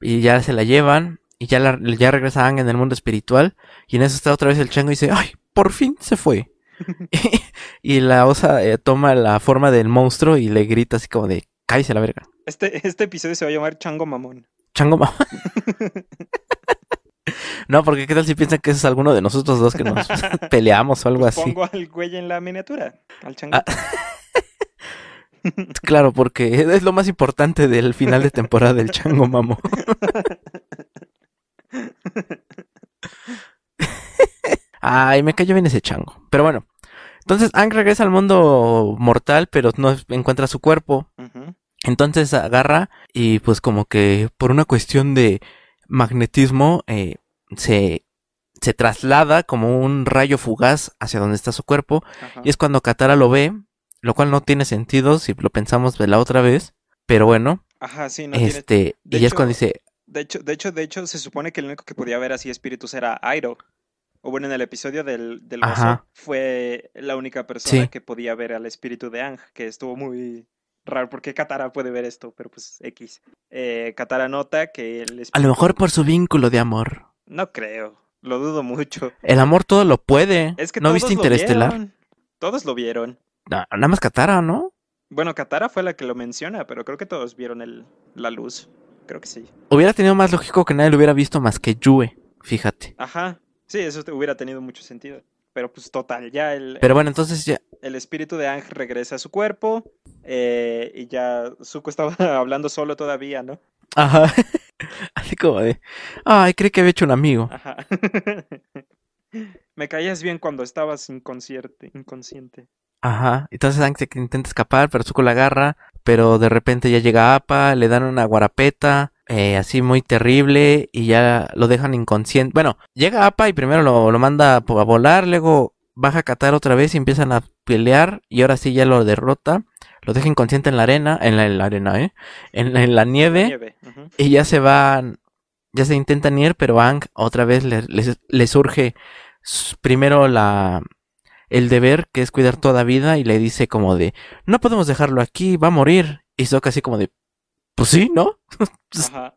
Y ya se la llevan. Y ya, la- ya en el mundo espiritual. Y en eso está otra vez el chango y dice, ¡ay! Por fin se fue. *laughs* *laughs* y la osa eh, toma la forma del monstruo y le grita así como de, cállese la verga. Este, este episodio se va a llamar Chango Mamón. Chango ma- *laughs* No, porque qué tal si piensan que ese es alguno de nosotros dos que nos peleamos o algo Pues así. Pongo al güey en la miniatura, al chango. Ah. *laughs* Claro, porque es lo más importante del final de temporada del chango mamo. *laughs* Ay, me cayó bien ese chango. Pero bueno. Entonces Aang regresa al mundo mortal, pero no encuentra su cuerpo. Entonces agarra y pues como que por una cuestión de magnetismo eh, se, se traslada como un rayo fugaz hacia donde está su cuerpo. Y es cuando Katara lo ve, lo cual no tiene sentido si lo pensamos de la otra vez. Pero bueno, Ajá, sí, no tiene... este, de y ya es hecho- cuando dice, De hecho, de hecho, de hecho, se supone que el único que podía ver así espíritus era Airo. O bueno, en el episodio del, del oso Ajá. fue la única persona Sí. que podía ver al espíritu de Ang, que estuvo muy raro, porque Katara puede ver esto, pero pues X. Eh, Katara nota que el a espíritu... lo mejor por su vínculo de amor. No creo, lo dudo mucho. El amor todo lo puede. Es que ¿No todos viste lo Interestelar? vieron. Todos lo vieron. Nada más Katara, ¿no? Bueno, Katara fue la que lo menciona, pero creo que todos vieron el, la luz. Creo que sí. Hubiera tenido más lógico que nadie lo hubiera visto más que Yue, fíjate. Ajá. Sí, eso te- hubiera tenido mucho sentido. Pero pues total, ya el, Pero bueno, entonces ya, el espíritu de Ang regresa a su cuerpo. eh, y ya Zuko estaba *laughs* hablando solo todavía, ¿no? Ajá. *laughs* Así como de, ay, creí que había hecho un amigo. Ajá. *laughs* Me caías bien cuando estabas inconsciente. inconsciente. Ajá. Entonces Aang se intenta escapar, pero Zuko la agarra. Pero de repente ya llega Appa, le dan una guarapeta, eh, así muy terrible, y ya lo dejan inconsciente. Bueno, llega Appa y primero lo, lo manda a volar, luego baja a Qatar otra vez y empiezan a pelear, y ahora sí ya lo derrota. Lo deja inconsciente en la arena, en la, en la arena, ¿eh? En, la- nieve. Y ya se van, ya se intentan ir, pero Aang otra vez le, le- le surge primero la el deber, que es cuidar toda vida, y le dice como de, no podemos dejarlo aquí, va a morir. Y Sokka así como de, pues sí, ¿no? *laughs* Ajá.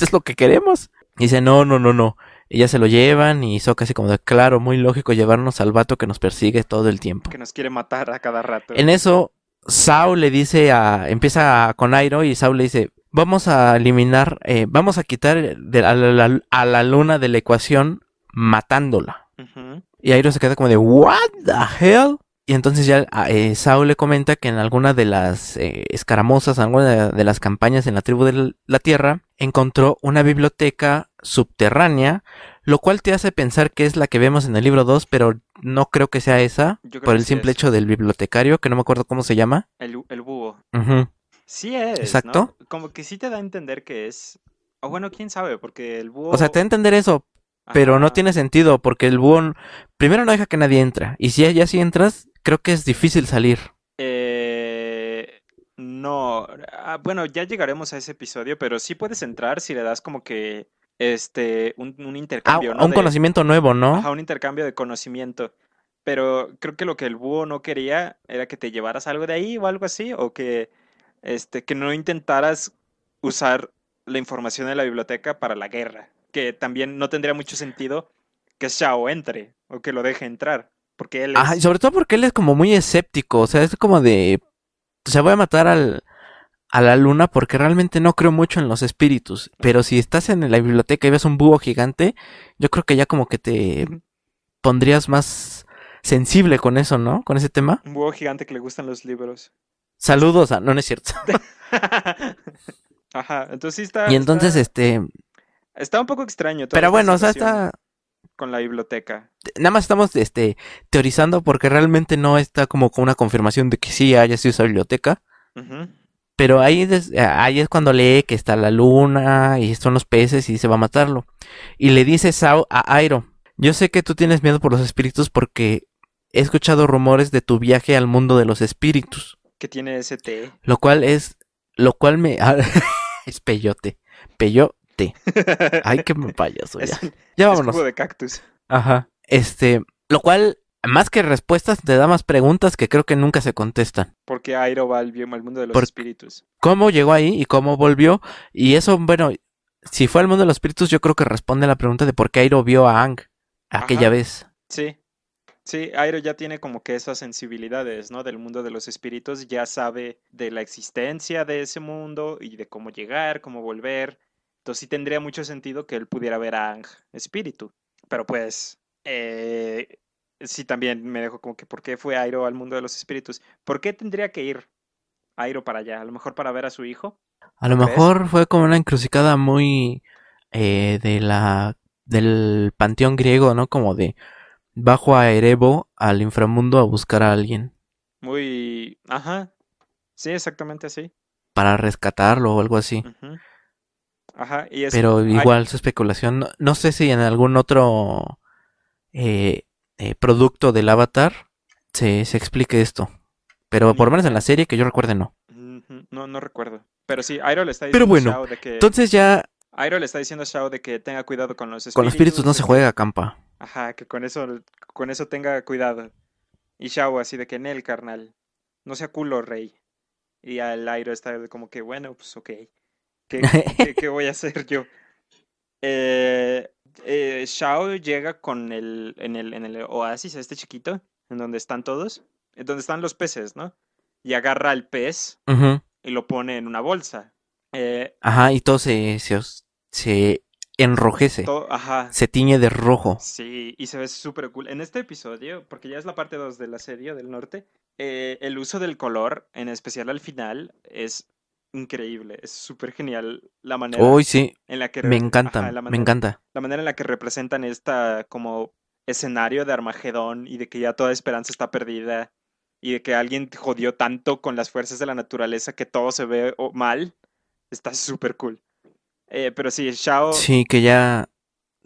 Es lo que queremos. Y dice, no, no, no, no. Y ya se lo llevan, y Sokka así como de, claro, muy lógico llevarnos al vato que nos persigue todo el tiempo. que nos quiere matar a cada rato. En eso, Sao le dice a. Empieza con Airo y Sao le dice: Vamos a eliminar, eh, vamos a quitar de- a, la, a la luna de la ecuación matándola. Ujú. Y Airo se queda como de: ¿What the hell? Y entonces ya eh, Sao le comenta que en alguna de las eh, escaramuzas, en alguna de, de las campañas en la tribu de la Tierra, encontró una biblioteca subterránea, lo cual te hace pensar que es la que vemos en el libro 2, pero no creo que sea esa, por el simple es. hecho del bibliotecario, que no me acuerdo cómo se llama. El, el búho. Sí es, ¿no? Exacto. Como que sí te da a entender que es... O bueno, quién sabe, porque el búho... O sea, te da a entender eso, pero no tiene sentido porque el búho primero no deja que nadie entra y si ya si entras, creo que es difícil salir. Eh, no. ah, bueno, ya llegaremos a ese episodio, pero sí puedes entrar si le das como que este un, un Ah, intercambio, a ¿no? un De- conocimiento nuevo, ¿no? Ajá, un intercambio de conocimiento. Pero creo que lo que el búho no quería era que te llevaras algo de ahí o algo así, o que, este, que no intentaras usar la información de la biblioteca para la guerra. Que también no tendría mucho sentido que Shao entre o que lo deje entrar, porque él Ajá, y sobre todo porque él es como muy escéptico, o sea, es como de, o sea, voy a matar al, a la luna porque realmente no creo mucho en los espíritus, pero si estás en la biblioteca y ves un búho gigante, yo creo que ya como que te pondrías más sensible con eso, ¿no? Con ese tema. Un búho gigante que le gustan los libros. Saludos a, no, no es cierto. *laughs* Ajá, entonces sí está... Y entonces, está, este, está un poco extraño toda pero bueno, o sea, está, con la biblioteca. nada más estamos, este, teorizando porque realmente no está como con una confirmación de que sí haya sido esa biblioteca. Pero ahí, des- ahí es cuando lee que está la luna y son los peces y se va a matarlo. Y le dice Sao a Airo, yo sé que tú tienes miedo por los espíritus porque he escuchado rumores de tu viaje al mundo de los espíritus. Que tiene ese té. Lo cual es, lo cual me... *laughs* es peyote. Ay, qué *laughs* payaso Es, ya. un- Ya es vámonos. de cactus. Ajá. Este, lo cual, más que respuestas, te da más preguntas que creo que nunca se contestan. Porque Airo va al, mundo de los Por- espíritus. cómo llegó ahí y cómo volvió. Y eso, bueno, si fue al mundo de los espíritus, yo creo que responde a la pregunta de por qué Airo vio a Ang aquella Ajá. vez. Sí. Sí, Airo ya tiene como que esas sensibilidades, ¿no? Del mundo de los espíritus. Ya sabe de la existencia de ese mundo y de cómo llegar, cómo volver. Entonces sí tendría mucho sentido que él pudiera ver a Ang espíritu. Pero pues, eh, sí también me dejo como que ¿por qué fue Airo al mundo de los espíritus? ¿Por qué tendría que ir Airo para allá? A lo mejor para ver a su hijo. A lo mejor fue como una encrucijada muy eh, de la del panteón griego, ¿no? Como de bajo a Erebo al inframundo a buscar a alguien Muy... Ajá. Sí, exactamente así. para rescatarlo o algo así. Ujú. Ajá, y es... Pero igual su especulación, no, no sé si en algún otro eh, eh, producto del avatar se, se explique esto. Pero por lo menos en la serie que yo recuerde no. No, no recuerdo. Pero sí, Airo le está Pero diciendo a bueno, Shao de que... Entonces ya Airo le está diciendo a Shao de que tenga cuidado con los espíritus. con los espíritus no se juega, campa. Ajá, que con eso, con eso tenga cuidado. Y Shao así de que en el carnal. No sea culo, rey. Y al Airo está como que, bueno, pues ok. ¿Qué, qué- qué *laughs* voy a hacer yo? Eh, eh, Shao llega con el en, el, en el oasis, este chiquito, en donde están todos, en donde están los peces, ¿no? Y agarra al pez y lo pone en una bolsa. Eh, Ajá, y todo se, se, se enrojece, todo, ajá. se tiñe de rojo. Sí, y se ve súper cool. En este episodio, porque ya es la parte 2 de la serie del norte, eh, el uso del color, en especial al final, es increíble. Es súper genial la manera sí, en la que... me encanta, ajá, me encanta. La manera en la que representan esta como escenario de Armagedón y de que ya toda esperanza está perdida y de que alguien jodió tanto con las fuerzas de la naturaleza que todo se ve mal. Está súper cool. Eh, pero sí, Shao... Sí, que ya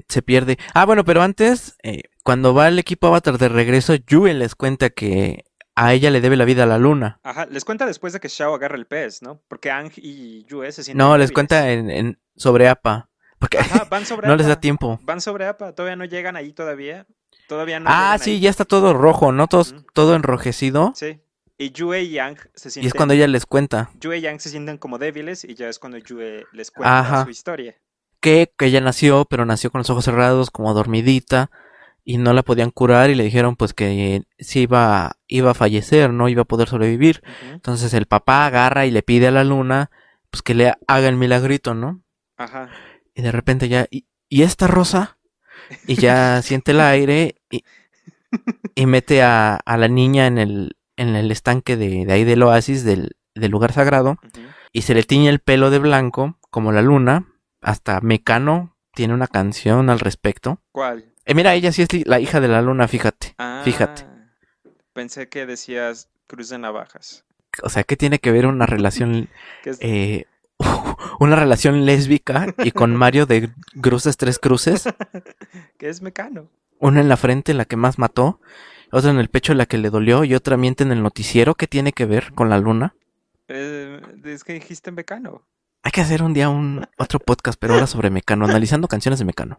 se pierde. Ah, bueno, pero antes, eh, cuando va el equipo Avatar de regreso, Yue les cuenta que a ella le debe la vida a la luna. Ajá, les cuenta después de que Shao agarra el pez, ¿no? Porque Ang y Yue se sienten No, les cuenta en, en- sobre APA. Porque Ajá, *laughs* van sobre no les da tiempo. Van sobre APA, todavía no llegan ahí todavía. Todavía no Ah, sí, ahí. ya está todo rojo, ¿no? Todo, todo enrojecido. Sí. Y Yue y Yang se Y sienten... es cuando ella les cuenta Yue y Yang se sienten como débiles y ya es cuando Yue les cuenta Ajá. su historia. que, que ella nació, pero nació con los ojos cerrados, como dormidita, y no la podían curar y le dijeron pues que sí iba, iba a fallecer, no iba a poder sobrevivir. Entonces el papá agarra y le pide a la luna pues que le haga el milagrito, ¿no? Ajá. Y de repente ya, ¿y, y esta rosa? Y ya siente el aire y, *laughs* y mete a, a la niña en el, en el estanque de, de ahí del oasis, del, del lugar sagrado, y se le tiñe el pelo de blanco, como la luna. Hasta Mecano tiene una canción al respecto. ¿Cuál? Eh, mira, ella sí es la hija de la luna, fíjate. Ah, Fíjate. Pensé que decías Cruz de Navajas. O sea, ¿qué tiene que ver una relación, *laughs* eh, *laughs* una relación lésbica y con Mario de Cruces Tres Cruces? *laughs* que es Mecano. Una en la frente, la que más mató, otra en el pecho, la que le dolió, y otra miente en el noticiero. ¿Qué tiene que ver con la luna? Eh, es que dijiste Mecano. Hay que hacer un día un otro podcast, pero ahora sobre Mecano, analizando canciones de Mecano.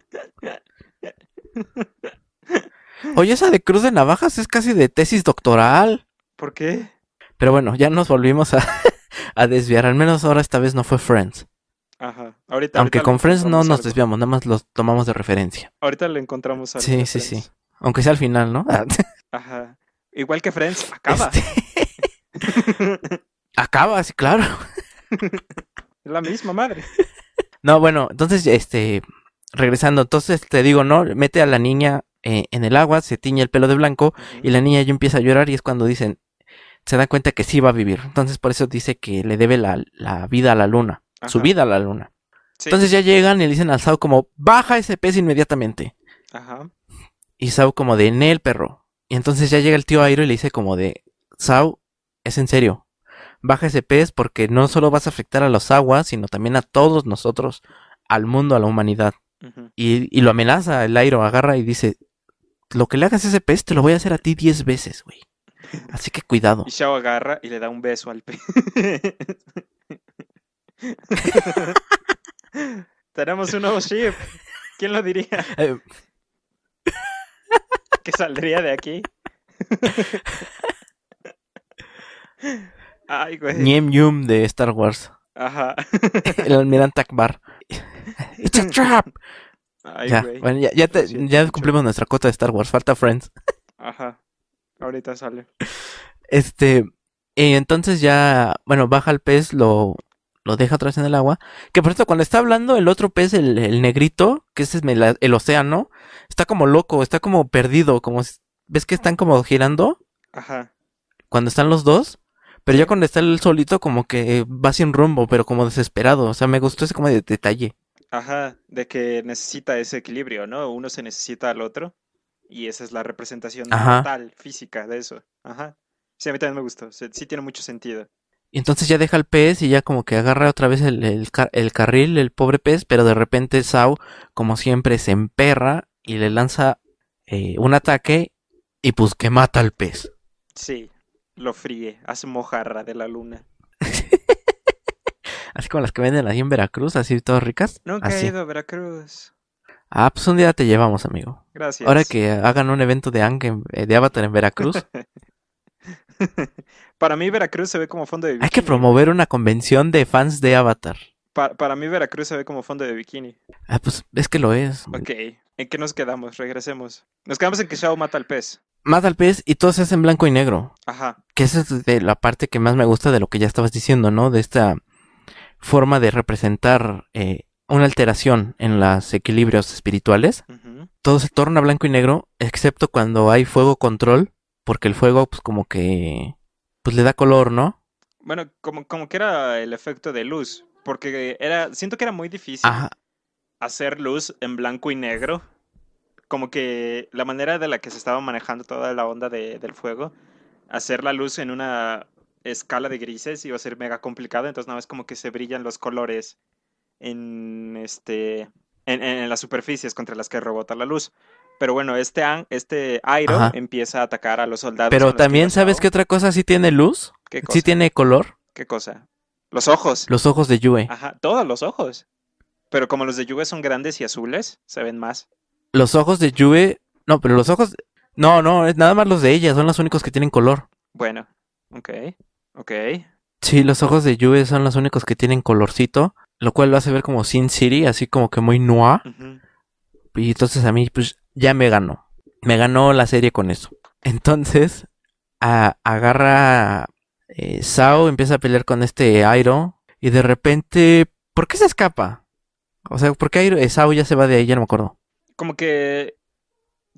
Oye, esa de Cruz de Navajas es casi de tesis doctoral. ¿Por qué? Pero bueno, ya nos volvimos a, *laughs* a desviar. Al menos ahora esta vez no fue Friends. Ajá. Ahorita, Aunque ahorita con Friends no nos algo. desviamos, nada más los tomamos de referencia. Ahorita le encontramos algo. Sí, sí, sí. Aunque sea al final, ¿no? *laughs* Ajá. Igual que Friends, acaba. Este, *laughs* Acaba, sí, claro. es la misma madre. No, bueno, entonces, este, regresando, entonces te digo, ¿no? Mete a la niña eh, en el agua, se tiñe el pelo de blanco y la niña ya empieza a llorar y es cuando dicen, se dan cuenta que sí va a vivir. Entonces por eso dice que le debe la, la vida a la luna, su vida a la luna. Sí. Entonces ya llegan y le dicen al Sao como, baja ese pez inmediatamente. Ajá. Y Sao como de, en el perro. Y entonces ya llega el tío Airo y le dice como de, Sao, es en serio. Baja ese pez porque no solo vas a afectar a los aguas, sino también a todos nosotros, al mundo, a la humanidad. Y, y lo amenaza, el Airo agarra y dice, lo que le hagas a ese pez te lo voy a hacer a ti diez veces, güey. Así que cuidado. Y Shao agarra y le da un beso al pez. *laughs* Tenemos un nuevo ship. ¿Quién lo diría? *laughs* Eh, Que saldría de aquí. *laughs* Ay, güey. Niem Yum de Star Wars. Ajá. El almirante Akbar. It's a trap. Ay, ya, güey. bueno, ya, ya, te- ya cumplimos nuestra cota de Star Wars. Falta Friends. Ajá. Ahorita sale. Este, y entonces ya, bueno, baja el pez, lo, lo deja atrás en el agua. Que por cierto, cuando está hablando el otro pez, el, el negrito, que ese es el, el océano, está como loco, está como perdido, como, ¿ves que están como girando? Ajá. Cuando están los dos. Pero ya cuando está él solito, como que va sin rumbo, pero como desesperado. O sea, me gustó ese como de detalle. Ajá. De que necesita ese equilibrio, ¿no? Uno se necesita al otro. Y esa es la representación Ajá. total, física de eso. Ajá. Sí, a mí también me gustó. Sí, sí tiene mucho sentido. Y entonces ya deja el pez y ya como que agarra otra vez el, el carril, el pobre pez, pero de repente Sao, como siempre, se emperra y le lanza eh, un ataque y pues que mata al pez. Sí. Lo fríe. Hace mojarra de la luna. Así como las que venden ahí en Veracruz, así todas ricas. Nunca he Así. ido a Veracruz. Ah, pues un día te llevamos, amigo. Gracias. Ahora que hagan un evento de, Ang en- eh, de Avatar en Veracruz, *laughs* Para mí Veracruz se ve como fondo de bikini. hay que promover una convención de fans de Avatar. Pa- para mí Veracruz se ve como fondo de bikini. Ah, pues es que lo es. Ok. ¿En qué nos quedamos? Regresemos. Nos quedamos en que Shao mata al pez. Mata al pez y todo se hace en blanco y negro. Ajá. Que esa es de la parte que más me gusta de lo que ya estabas diciendo, ¿no? De esta forma de representar eh, una alteración en los equilibrios espirituales. Todo se torna blanco y negro, excepto cuando hay fuego control, porque el fuego, pues como que, pues le da color, ¿no? Bueno, como, como que era el efecto de luz. Porque era. Siento que era muy difícil Ajá, hacer luz en blanco y negro. Como que la manera de la que se estaba manejando toda la onda de- del fuego, hacer la luz en una escala de grises iba a ser mega complicado. Entonces nada más como que se brillan los colores en este en, en las superficies contra las que rebota la luz. Pero bueno, este este Airo Ajá. empieza a atacar a los soldados. pero los también sabes que otra cosa sí tiene luz, ¿Qué cosa? sí tiene color, ¿Qué cosa? Los ojos. los ojos de Yue. Ajá, todos los ojos. Pero como los de Yuge son grandes y azules, se ven más. Los ojos de Yue, no, pero los ojos, no, no, es nada más los de ella, son los únicos que tienen color. Bueno, ok, ok. Sí, los ojos de Yue son los únicos que tienen colorcito, lo cual lo hace ver como Sin City, así como que muy noir. Y entonces a mí, pues, ya me ganó. Me ganó la serie con eso. Entonces, a- agarra eh, Sao, empieza a pelear con este Airo. Y de repente, ¿por qué se escapa? O sea, ¿por qué Airo, eh, Sao ya se va de ahí? Ya no me acuerdo. Como que.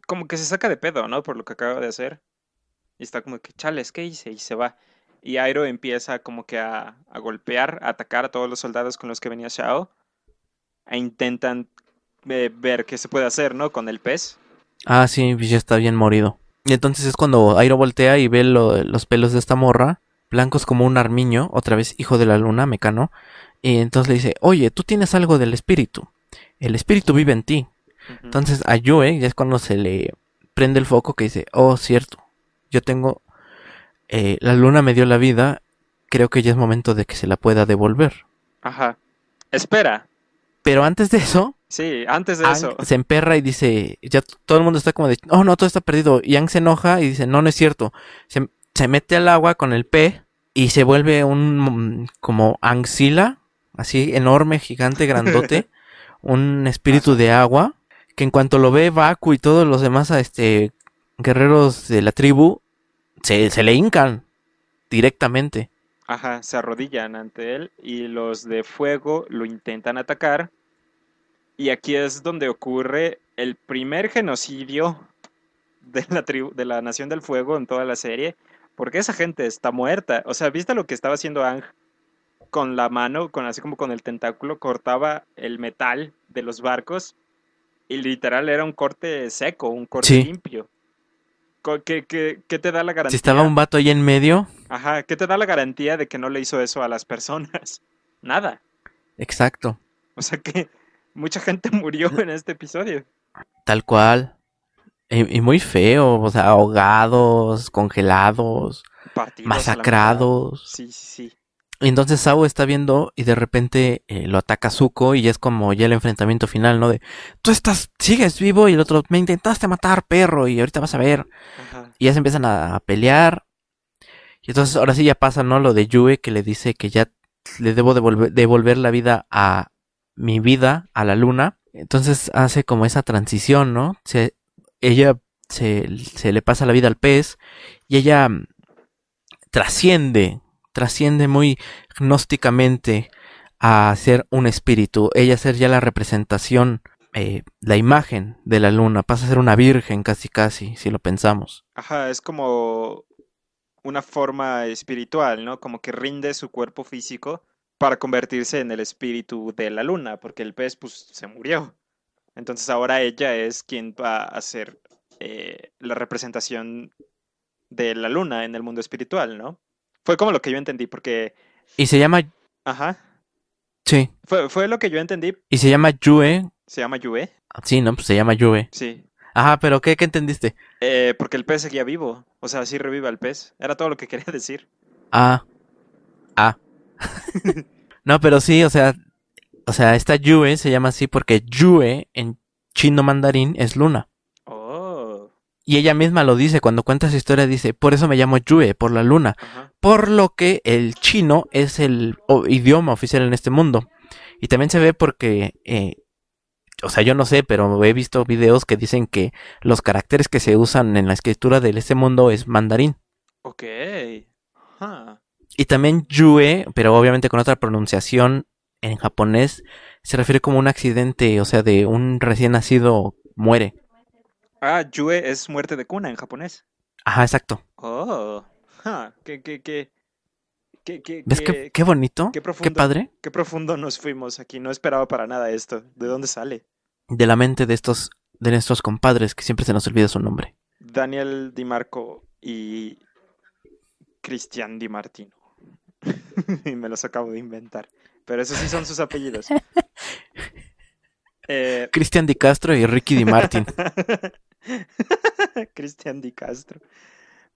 Como que se saca de pedo, ¿no? Por lo que acaba de hacer. Y está como que, chales, ¿qué hice? Y se va. Y Airo empieza como que a, a golpear, a atacar a todos los soldados con los que venía Shao. E intentan eh, ver qué se puede hacer, ¿no? Con el pez. Ah, sí, pues ya está bien morido. Y entonces es cuando Airo voltea y ve lo- los pelos de esta morra, blancos como un armiño, otra vez hijo de la luna, mecano. Y entonces le dice, oye, tú tienes algo del espíritu. El espíritu vive en ti. Entonces a Yue ya es cuando se le prende el foco que dice, oh, cierto, yo tengo, eh, la luna me dio la vida creo que ya es momento de que se la pueda devolver. Ajá. Espera. Pero antes de eso, Sí, antes de eso. se emperra y dice, ya todo el mundo está como de, oh no, todo está perdido. Y Aang se enoja y dice, no, no es cierto. Se, se mete al agua con el P y se vuelve un mm, como Angsila, así enorme, gigante, grandote, *laughs* un espíritu de agua, que en cuanto lo ve Baku y todos los demás este, guerreros de la tribu, se, se le hincan directamente. Ajá, se arrodillan ante él y los de fuego lo intentan atacar. Y aquí es donde ocurre el primer genocidio de la tribu, de la Nación del Fuego en toda la serie, porque esa gente está muerta. O sea, ¿viste lo que estaba haciendo Ang con la mano, con así como con el tentáculo, cortaba el metal de los barcos y literal era un corte seco, un corte Sí. limpio. ¿Qué, qué- qué te da la garantía? Si estaba un vato ahí en medio, Ajá, ¿qué te da la garantía de que no le hizo eso a las personas? *laughs* Nada. exacto, O sea que mucha gente *laughs* murió en este episodio. tal cual. Y, y muy feo, o sea, ahogados, congelados, Partidos masacrados. Sí, sí, sí. Entonces Sao está viendo y de repente eh, lo ataca Zuko y es como ya el enfrentamiento final, ¿no? De, tú estás, sigues vivo y el otro, me intentaste matar, perro, y ahorita vas a ver. Ajá. Y ya se empiezan a, a pelear. Y entonces ahora sí ya pasa, ¿no? Lo de Yue que le dice que ya le debo devolver, devolver la vida a mi vida, a la luna. Entonces hace como esa transición, ¿no? Se, ella se, se le pasa la vida al pez y ella mm, trasciende, trasciende muy gnósticamente a ser un espíritu. Ella ser ya la representación, eh, la imagen de la luna. Pasa a ser una virgen casi casi, si lo pensamos. Ajá, es como una forma espiritual, ¿no? Como que rinde su cuerpo físico para convertirse en el espíritu de la luna, porque el pez pues se murió. Entonces ahora ella es quien va a hacer eh, la representación de la luna en el mundo espiritual, ¿no? Fue como lo que yo entendí, porque, Y se llama, ajá, sí, fue, fue lo que yo entendí. y se llama Yue. Se llama Yue, Sí, no, pues se llama Yue. sí. Ajá, pero ¿qué, qué entendiste? Eh, porque el pez seguía vivo, o sea, sí reviva el pez. Era todo lo que quería *laughs* decir. Ah. Ah. *laughs* no, pero sí, o sea, o sea, esta Yue se llama así porque Yue en chino mandarín es luna. Y ella misma lo dice cuando cuenta su historia, dice, por eso me llamo Yue, por la luna. Por lo que el chino es el idioma oficial en este mundo. Y también se ve porque, eh, o sea, yo no sé, pero he visto videos que dicen que los caracteres que se usan en la escritura de este mundo es mandarín. Ok. Y también Yue, pero obviamente con otra pronunciación en japonés, se refiere como un accidente, o sea, de un recién nacido muere. Ah, Yue es muerte de cuna en japonés. Ajá, exacto. Oh, ja, qué, qué, qué, qué, qué, ¿Ves qué- bonito? qué padre. qué profundo nos fuimos aquí. No esperaba para nada esto. ¿De dónde sale? De la mente de estos, de nuestros compadres, que siempre se nos olvida su nombre. Daniel Di Marco y Cristian Di Martino. *laughs* y me los acabo de inventar. Pero esos sí son sus apellidos. *laughs* Eh, Cristian Di Castro y Ricky Di Martin. *laughs* *laughs* Cristian Di Castro.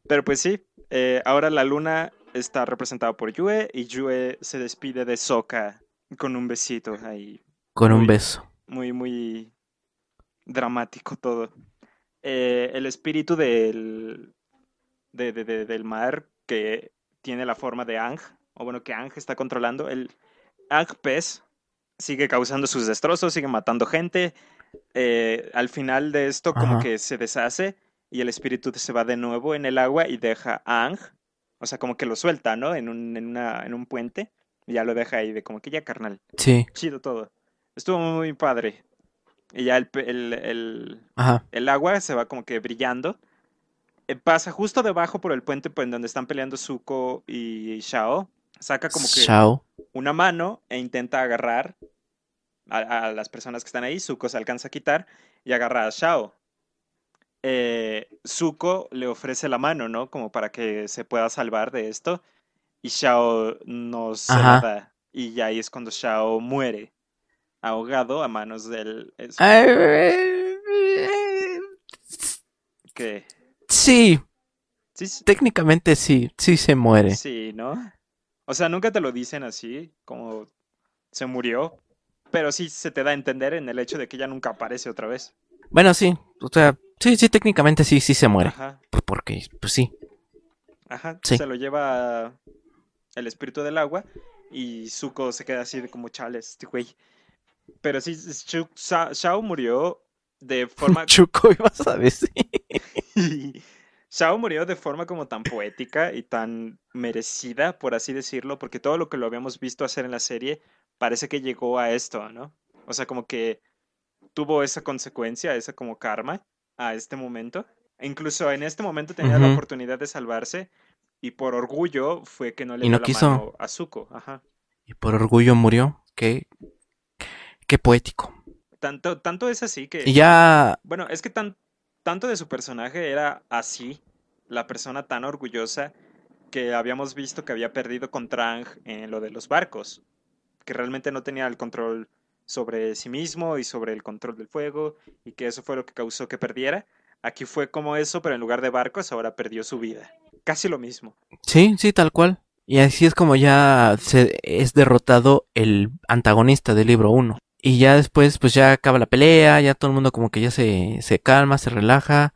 Pero pues sí, eh, ahora la luna está representada por Yue y Yue se despide de Sokka con un besito ahí. Con un beso. Muy, muy dramático todo. Eh, el espíritu del, de- de- de- del mar que tiene la forma de Ang, o bueno, que Ang está controlando, el Ang pez sigue causando sus destrozos, sigue matando gente. Eh, al final de esto como Ajá. que se deshace y el espíritu se va de nuevo en el agua y deja a Ang, o sea, como que lo suelta, ¿no? En un, en una, en un puente y ya lo deja ahí de como que ya carnal Sí. chido todo. Estuvo muy padre. Y ya el, el, el- Ajá. el agua se va como que brillando. Eh, pasa justo debajo por el puente pues, en donde están peleando Zuko y Shao. Saca como que una mano e intenta agarrar a, a las personas que están ahí. Zuko se alcanza a quitar y agarra a Shao. Eh, Zuko le ofrece la mano, ¿no? Como para que se pueda salvar de esto. Y Shao no se la da. Y ya ahí es cuando Shao muere. Ahogado a manos del... Sí, Sí, sí, técnicamente sí, sí se muere. sí, ¿no? O sea, nunca te lo dicen así, como se murió, pero sí se te da a entender en el hecho de que ella nunca aparece otra vez. Bueno, sí, o sea, sí, sí, técnicamente sí, sí se muere. Ajá, Pues porque, pues sí. ajá. Sí. Se lo lleva el espíritu del agua y Zuko se queda así de como chales, este güey. Pero sí, Sa- Shao murió de forma *laughs* Chuco, ibas a decir. *laughs* Shao murió de forma como tan poética y tan merecida, por así decirlo, porque todo lo que lo habíamos visto hacer en la serie parece que llegó a esto, ¿no? O sea, como que tuvo esa consecuencia, esa como karma a este momento. E incluso en este momento tenía la oportunidad de salvarse y por orgullo fue que no le Y dio no la quiso. mano a Zuko. Ajá. Y por orgullo murió. Qué, qué poético. Tanto, tanto es así que... Y ya, Bueno, es que tan, tanto de su personaje era así, la persona tan orgullosa que habíamos visto que había perdido con Trang en lo de los barcos, que realmente no tenía el control sobre sí mismo y sobre el control del fuego y que eso fue lo que causó que perdiera. Aquí fue como eso, pero en lugar de barcos ahora perdió su vida. Casi lo mismo. sí, sí, tal cual. Y así es como ya se es derrotado el antagonista del libro 1. Y ya después, pues ya acaba la pelea, ya todo el mundo como que ya se, se calma, se relaja.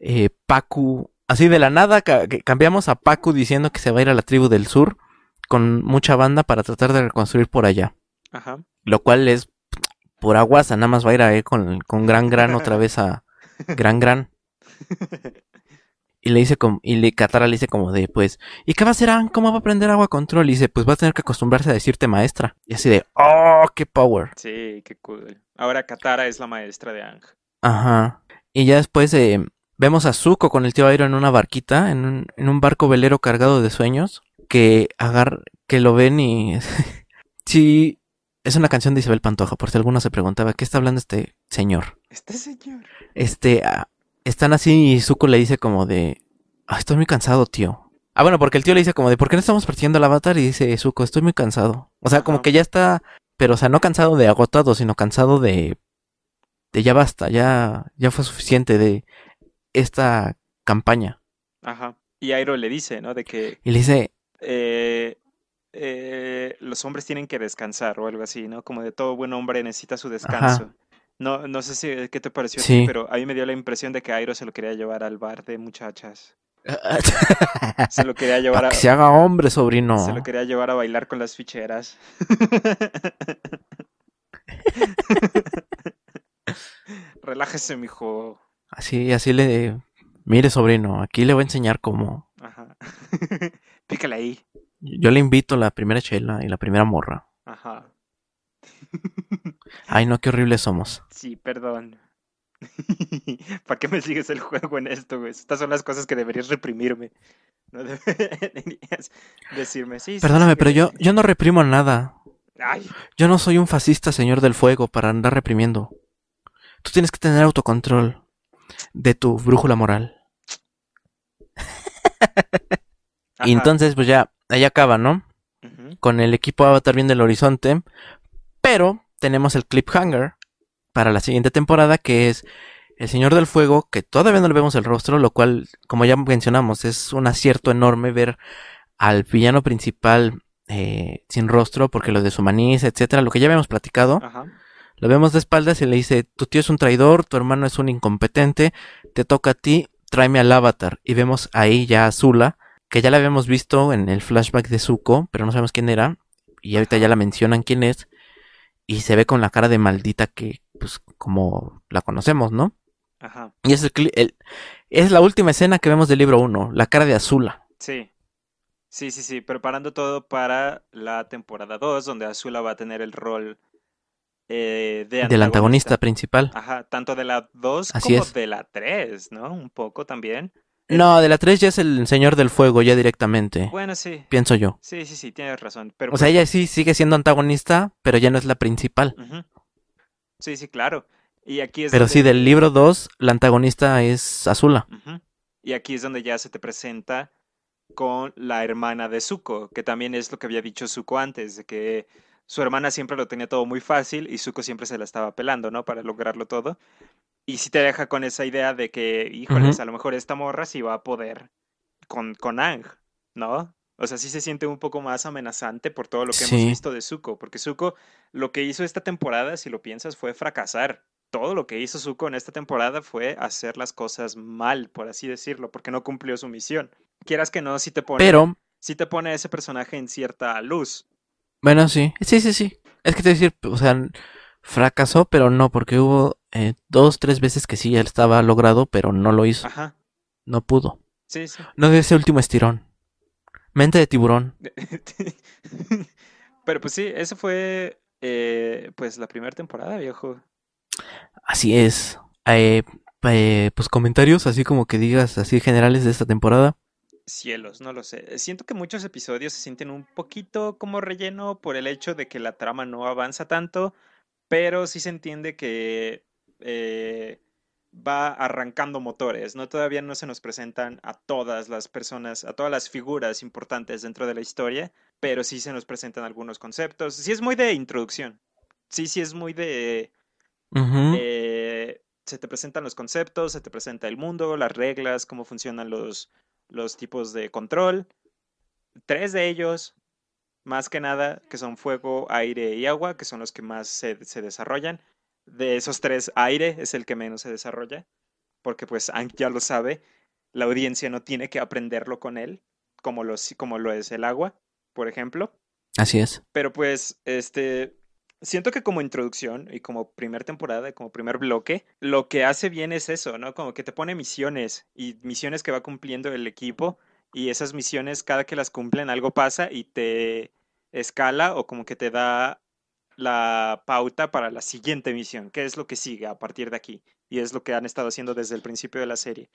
Eh, Pacu, así de la nada, cambiamos a Pacu diciendo que se va a ir a la tribu del sur con mucha banda para tratar de reconstruir por allá. Ajá. Lo cual es por aguas, nada más va a ir ahí con, con Gran Gran otra vez a *laughs* Gran Gran. Y le dice como, y le Katara le dice como de, pues, ¿y qué va a hacer? ¿Cómo va a aprender agua control? Y dice, pues va a tener que acostumbrarse a decirte maestra. Y así de, oh, qué power. Sí, qué cool. Ahora Katara es la maestra de Ang. Ajá. Y ya después eh, vemos a Zuko con el tío Airo en una barquita, en un, en un barco velero cargado de sueños, que agar que lo ven y... *laughs* sí, es una canción de Isabel Pantoja, por si alguno se preguntaba, ¿qué está hablando este señor? Este señor. Este, ah, están así y Zuko le dice como de, "Ah, estoy muy cansado, tío. Ah, bueno, porque el tío le dice como de, ¿por qué no estamos partiendo el avatar? Y dice, Zuko, estoy muy cansado. O sea, como que ya está, pero o sea, no cansado de agotado, sino cansado de, de ya basta, ya, ya fue suficiente de esta campaña. Ajá. Y Airo le dice, ¿no? De que Y le dice, eh, eh, los hombres tienen que descansar o algo así, ¿no? Como de todo buen hombre necesita su descanso. No, no sé si qué te pareció a ti, Sí. pero a mí me dio la impresión de que Airo se lo quería llevar al bar de muchachas. *laughs* Se lo quería llevar a, que se haga hombre, sobrino. se lo quería llevar a bailar con las ficheras. *laughs* Relájese, mijo. Así, así le, mire, sobrino, aquí le voy a enseñar cómo. Ajá. *laughs* Pícale ahí. Yo le invito la primera chela y la primera morra. Ajá. *laughs* Ay, no, qué horribles somos. Sí, perdón. *laughs* ¿Para qué me sigues el juego en esto, güey? Estas son las cosas que deberías reprimirme. No *laughs* deberías decirme, sí. Perdóname, sí, pero yo, yo no reprimo nada. Ay, Yo no soy un fascista señor del fuego para andar reprimiendo. Tú tienes que tener autocontrol de tu brújula moral. Y entonces, pues ya, ahí acaba, ¿no? Con el equipo Avatar viendo el horizonte. Pero tenemos el cliffhanger para la siguiente temporada, que es el Señor del Fuego, que todavía no le vemos el rostro, lo cual, como ya mencionamos, es un acierto enorme ver al villano principal eh, sin rostro, porque lo deshumaniza, etcétera, lo que ya habíamos platicado. Ajá. Lo vemos de espaldas y le dice, tu tío es un traidor, tu hermano es un incompetente, te toca a ti, tráeme al avatar. Y vemos ahí ya a Zula, que ya la habíamos visto en el flashback de Zuko, pero no sabemos quién era. Y ahorita ya la mencionan quién es. Y se ve con la cara de maldita que, pues, como la conocemos, ¿no? Ajá. Y es, el, el- es la última escena que vemos del libro 1, la cara de Azula. Sí. Sí, sí, sí. Preparando todo para la temporada 2, donde Azula va a tener el rol eh, de Del antagonista principal. Ajá, tanto de la 2 Así como es. de la 3, ¿no? Un poco también. No, de la 3 ya es el Señor del Fuego, ya directamente. Bueno, sí. Pienso yo. Sí, sí, sí, tienes razón. Pero O sea, ella sí sigue siendo antagonista, pero ya no es la principal. Sí, sí, claro. Y aquí es Pero donde- sí, del libro 2, la antagonista es Azula. Y aquí es donde ya se te presenta con la hermana de Zuko, que también es lo que había dicho Zuko antes, de que su hermana siempre lo tenía todo muy fácil y Zuko siempre se la estaba pelando, ¿no? Para lograrlo todo. Y sí te deja con esa idea de que, híjoles, a lo mejor esta morra sí va a poder con, con Ang, ¿no? O sea, sí se siente un poco más amenazante por todo lo que Sí. hemos visto de Zuko, porque Zuko lo que hizo esta temporada, si lo piensas, fue fracasar. Todo lo que hizo Zuko en esta temporada fue hacer las cosas mal, por así decirlo, porque no cumplió su misión. Quieras que no, sí te pone, Pero, sí te pone a ese personaje en cierta luz. bueno, sí. Sí, sí, sí. Es que te voy a decir, o sea, fracasó, pero no, porque hubo eh, dos, tres veces que sí, él estaba logrado, pero no lo hizo. Ajá. No pudo. Sí, sí. No dio ese último estirón. Mente de tiburón. *laughs* Pero pues sí, esa fue eh, pues la primera temporada, viejo. Así es. Eh, eh, pues comentarios, así como que digas, así generales de esta temporada. Cielos, no lo sé. Siento que muchos episodios se sienten un poquito como relleno por el hecho de que la trama no avanza tanto, pero sí se entiende que eh, va arrancando motores, ¿no? Todavía no se nos presentan a todas las personas, a todas las figuras importantes dentro de la historia, pero sí se nos presentan algunos conceptos. Sí es muy de introducción. Sí, sí es muy de... Eh, se te presentan los conceptos, se te presenta el mundo, las reglas, cómo funcionan los, los tipos de control. Tres de ellos, más que nada, que son fuego, aire y agua, que son los que más se, se desarrollan. De esos tres, aire es el que menos se desarrolla, porque pues Aang ya lo sabe, la audiencia no tiene que aprenderlo con él, como lo, como lo es el agua, por ejemplo. Así es. Pero pues, este, siento que como introducción y como primer temporada, y como primer bloque, lo que hace bien es eso, ¿no? Como que te pone misiones y misiones que va cumpliendo el equipo y esas misiones, cada que las cumplen, algo pasa y te escala o como que te da la pauta para la siguiente misión, qué es lo que sigue a partir de aquí. Y es lo que han estado haciendo desde el principio de la serie.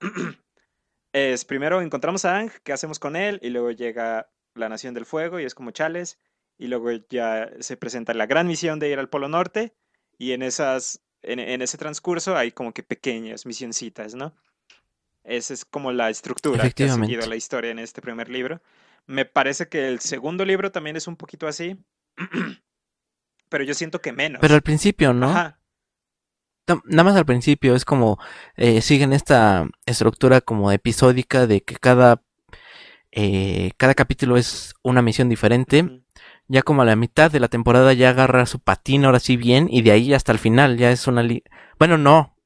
*clears throat* es primero encontramos a Ang, qué hacemos con él, y luego llega la Nación del Fuego y es como Chales, y luego ya se presenta la gran misión de ir al Polo Norte, y en esas, en, en ese transcurso hay como que pequeñas misioncitas, ¿no? Esa es como la estructura que ha seguido la historia en este primer libro. Me parece que el segundo libro también es un poquito así, *clears throat* pero yo siento que menos. Pero al principio, ¿no? Ajá, Nada más al principio es como eh, siguen esta estructura como episódica de que cada eh, cada capítulo es una misión diferente. Ya como a la mitad de la temporada ya agarra su patín ahora sí bien y de ahí hasta el final ya es una li bueno no,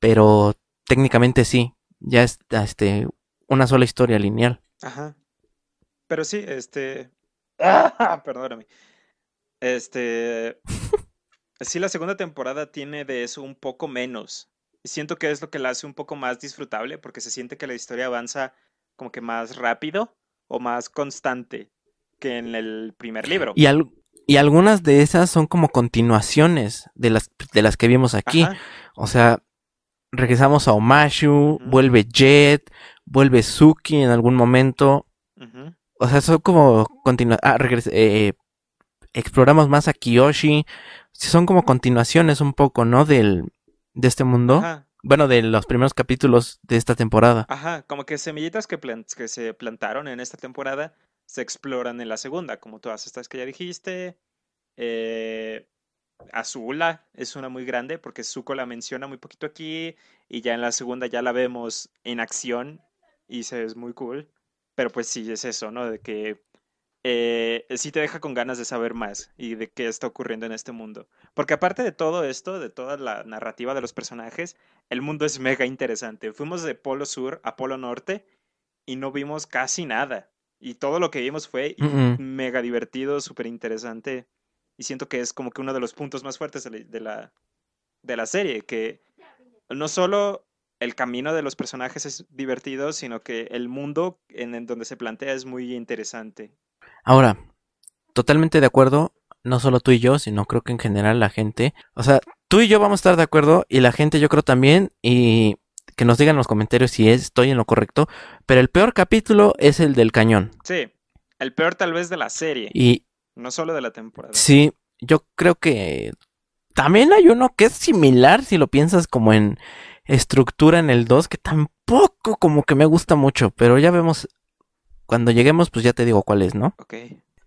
pero técnicamente sí, ya es este una sola historia lineal. Ajá. Pero sí, este. ¡Ah! *laughs* Perdóname. Este. Sí, la segunda temporada tiene de eso un poco menos. Siento que es lo que la hace un poco más disfrutable porque se siente que la historia avanza como que más rápido o más constante que en el primer libro. Y al- y algunas de esas son como continuaciones de las de las que vimos aquí. Ajá, O sea, regresamos a Omashu, vuelve Jet, vuelve Suki en algún momento. O sea, son como continua ah, eh, exploramos más a Kiyoshi. Son como continuaciones un poco, ¿no? Del, de este mundo. Ajá, Bueno, de los primeros capítulos de esta temporada. ajá, como que semillitas que, que se plantaron en esta temporada se exploran en la segunda, como todas estas que ya dijiste. Eh, Azula es una muy grande porque Zuko la menciona muy poquito aquí y ya en la segunda ya la vemos en acción y se es muy cool. Pero pues sí, es eso, ¿no? De que eh, sí te deja con ganas de saber más y de qué está ocurriendo en este mundo. Porque aparte de todo esto, de toda la narrativa de los personajes, el mundo es mega interesante. Fuimos de Polo Sur a Polo Norte y no vimos casi nada. Y todo lo que vimos fue mega divertido, súper interesante. Y siento que es como que uno de los puntos más fuertes de la, de la, de la serie, que no solo el camino de los personajes es divertido, sino que el mundo en, en donde se plantea es muy interesante. Ahora, totalmente de acuerdo, no solo tú y yo, sino creo que en general la gente, o sea, tú y yo vamos a estar de acuerdo y la gente yo creo también y que nos digan en los comentarios si estoy en lo correcto, pero el peor capítulo es el del cañón. Sí, el peor tal vez de la serie, Y no solo de la temporada. sí, yo creo que también hay uno que es similar si lo piensas como en estructura en el 2, que tampoco como que me gusta mucho, pero ya vemos cuando lleguemos pues ya te digo cuál es, ¿no? Ok,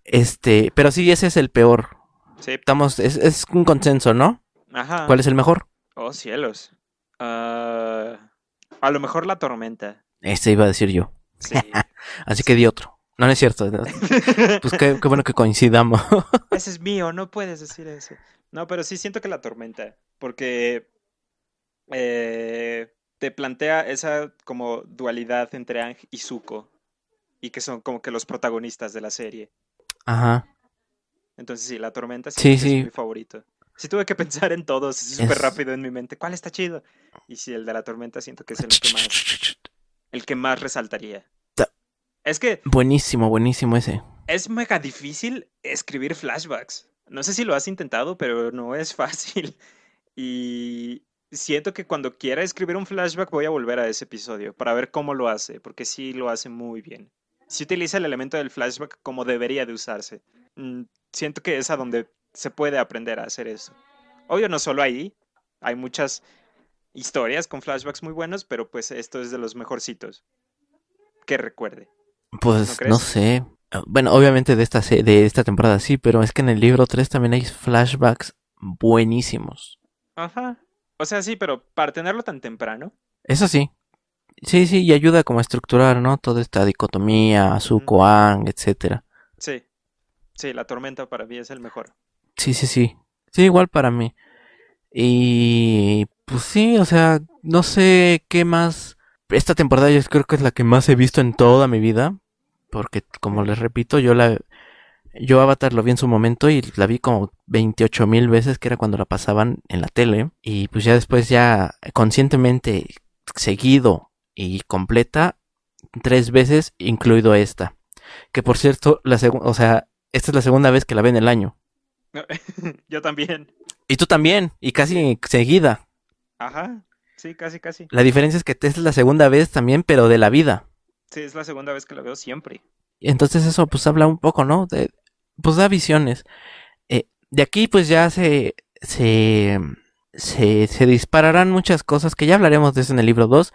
Este, pero sí ese es el peor. sí, Estamos, es, es un consenso, ¿no? ajá. ¿Cuál es el mejor? Oh, cielos. Ah, a lo mejor la tormenta. Ese iba a decir yo. Sí. *laughs* Así que di otro. No, no es cierto. ¿no? *laughs* Pues qué, qué bueno que coincidamos. *laughs* Ese es mío, no puedes decir eso. No, pero sí siento que la tormenta, porque eh, te plantea esa como dualidad entre Ang y Zuko, y que son como que los protagonistas de la serie. Ajá. Entonces sí, la tormenta Sí, sí. es mi favorito. Sí tuve que pensar en todos súper Es- rápido en mi mente. ¿Cuál está chido? Y sí, el de la tormenta siento que es el que más, el que más resaltaría. Ta- Es que Buenísimo, buenísimo ese. es mega difícil escribir flashbacks. No sé si lo has intentado, pero no es *laughs* fácil. Y siento que cuando quiera escribir un flashback voy a volver a ese episodio para ver cómo lo hace, porque sí lo hace muy bien. Sí utiliza el elemento del flashback como debería de usarse. Mm, Siento que es a donde se puede aprender a hacer eso. Obvio, no solo ahí. Hay muchas historias con flashbacks muy buenos, pero pues esto es de los mejorcitos. Que recuerde. Pues ¿No sé. Ah, Bueno, obviamente de esta, de esta temporada sí, pero es que en el libro 3 también hay flashbacks buenísimos. Ajá. O sea, sí, pero para tenerlo tan temprano. Eso sí. Sí, sí, y ayuda como a estructurar, ¿no? Toda esta dicotomía, Zuko, Aang, etcétera. Sí. Sí, la tormenta para mí es el mejor. Sí, sí, sí. Sí, igual para mí. Y pues sí, o sea, no sé qué más. Esta temporada yo creo que es la que más he visto en toda mi vida. Porque, como les repito, yo la. Yo Avatar lo vi en su momento y la vi como 28 mil veces, que era cuando la pasaban en la tele. Y pues ya después, ya conscientemente, seguido y completa, tres veces, incluido esta. Que por cierto, la segunda, o sea, esta es la segunda vez que la ve en el año. *laughs* Yo también. Y tú también, y casi seguida. Ajá. Sí, casi, casi. La diferencia es que esta es la segunda vez también, pero de la vida. Sí, es la segunda vez que la veo siempre. Y Entonces eso pues habla un poco, ¿no? De, pues da visiones. Eh, de aquí pues ya se, se, se, se dispararán muchas cosas que ya hablaremos de eso en el libro 2.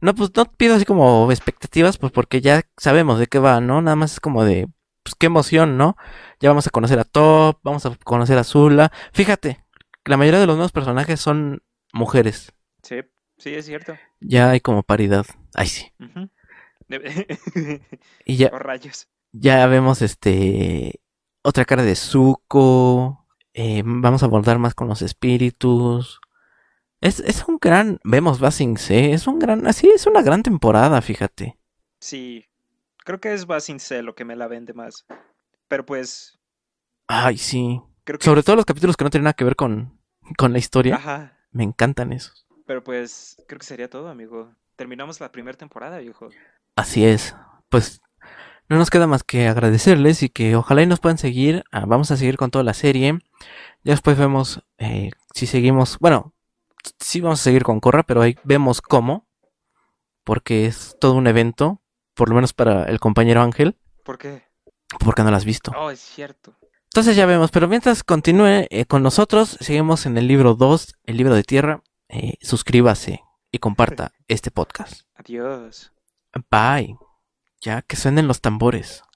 No, pues no pido así como expectativas, pues porque ya sabemos de qué va, ¿no? Nada más es como de, pues qué emoción, ¿no? Ya vamos a conocer a Top, vamos a conocer a Zula. Fíjate, la mayoría de los nuevos personajes son mujeres. Sí, sí, es cierto. Ya hay como paridad. Ay, sí. De- *laughs* Y ya, oh, rayos. ya vemos este otra cara de Zuko. eh, vamos a abordar más con los espíritus. Es, es un gran. Vemos Basing C. Es un gran. Así es una gran temporada, fíjate. Sí. Creo que es Basing C lo que me la vende más. Pero pues, Ay, sí. creo que. Sobre todo los capítulos que no tienen nada que ver con, con la historia. Ajá. Me encantan esos. Pero pues, creo que sería todo, amigo. Terminamos la primera temporada, viejo. Así es. Pues no nos queda más que agradecerles y que ojalá y nos puedan seguir. Ah, vamos a seguir con toda la serie. Ya después vemos eh, si seguimos. Bueno, sí vamos a seguir con Corra, pero ahí vemos cómo. Porque es todo un evento. Por lo menos para el compañero Ángel. ¿Por qué? Porque no lo has visto. Oh, es cierto. Entonces ya vemos. Pero mientras continúe eh, con nosotros, seguimos en el libro 2, el libro de tierra. Eh, suscríbase y comparta *laughs* este podcast. Adiós. Bye. Ya que suenen los tambores.